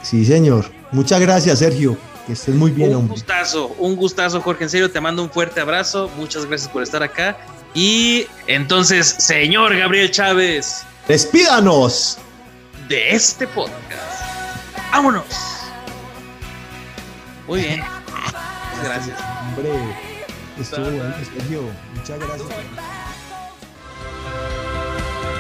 Sí, señor. Muchas gracias, Sergio. Que estés muy bien, un hombre. gustazo, un gustazo, Jorge. En serio, te mando un fuerte abrazo. Muchas gracias por estar acá. Y entonces, señor Gabriel Chávez, Despídanos. de este podcast. ¡Vámonos! Muy bien. Gracias. Hombre, estuvo bueno, Sergio. Muchas gracias.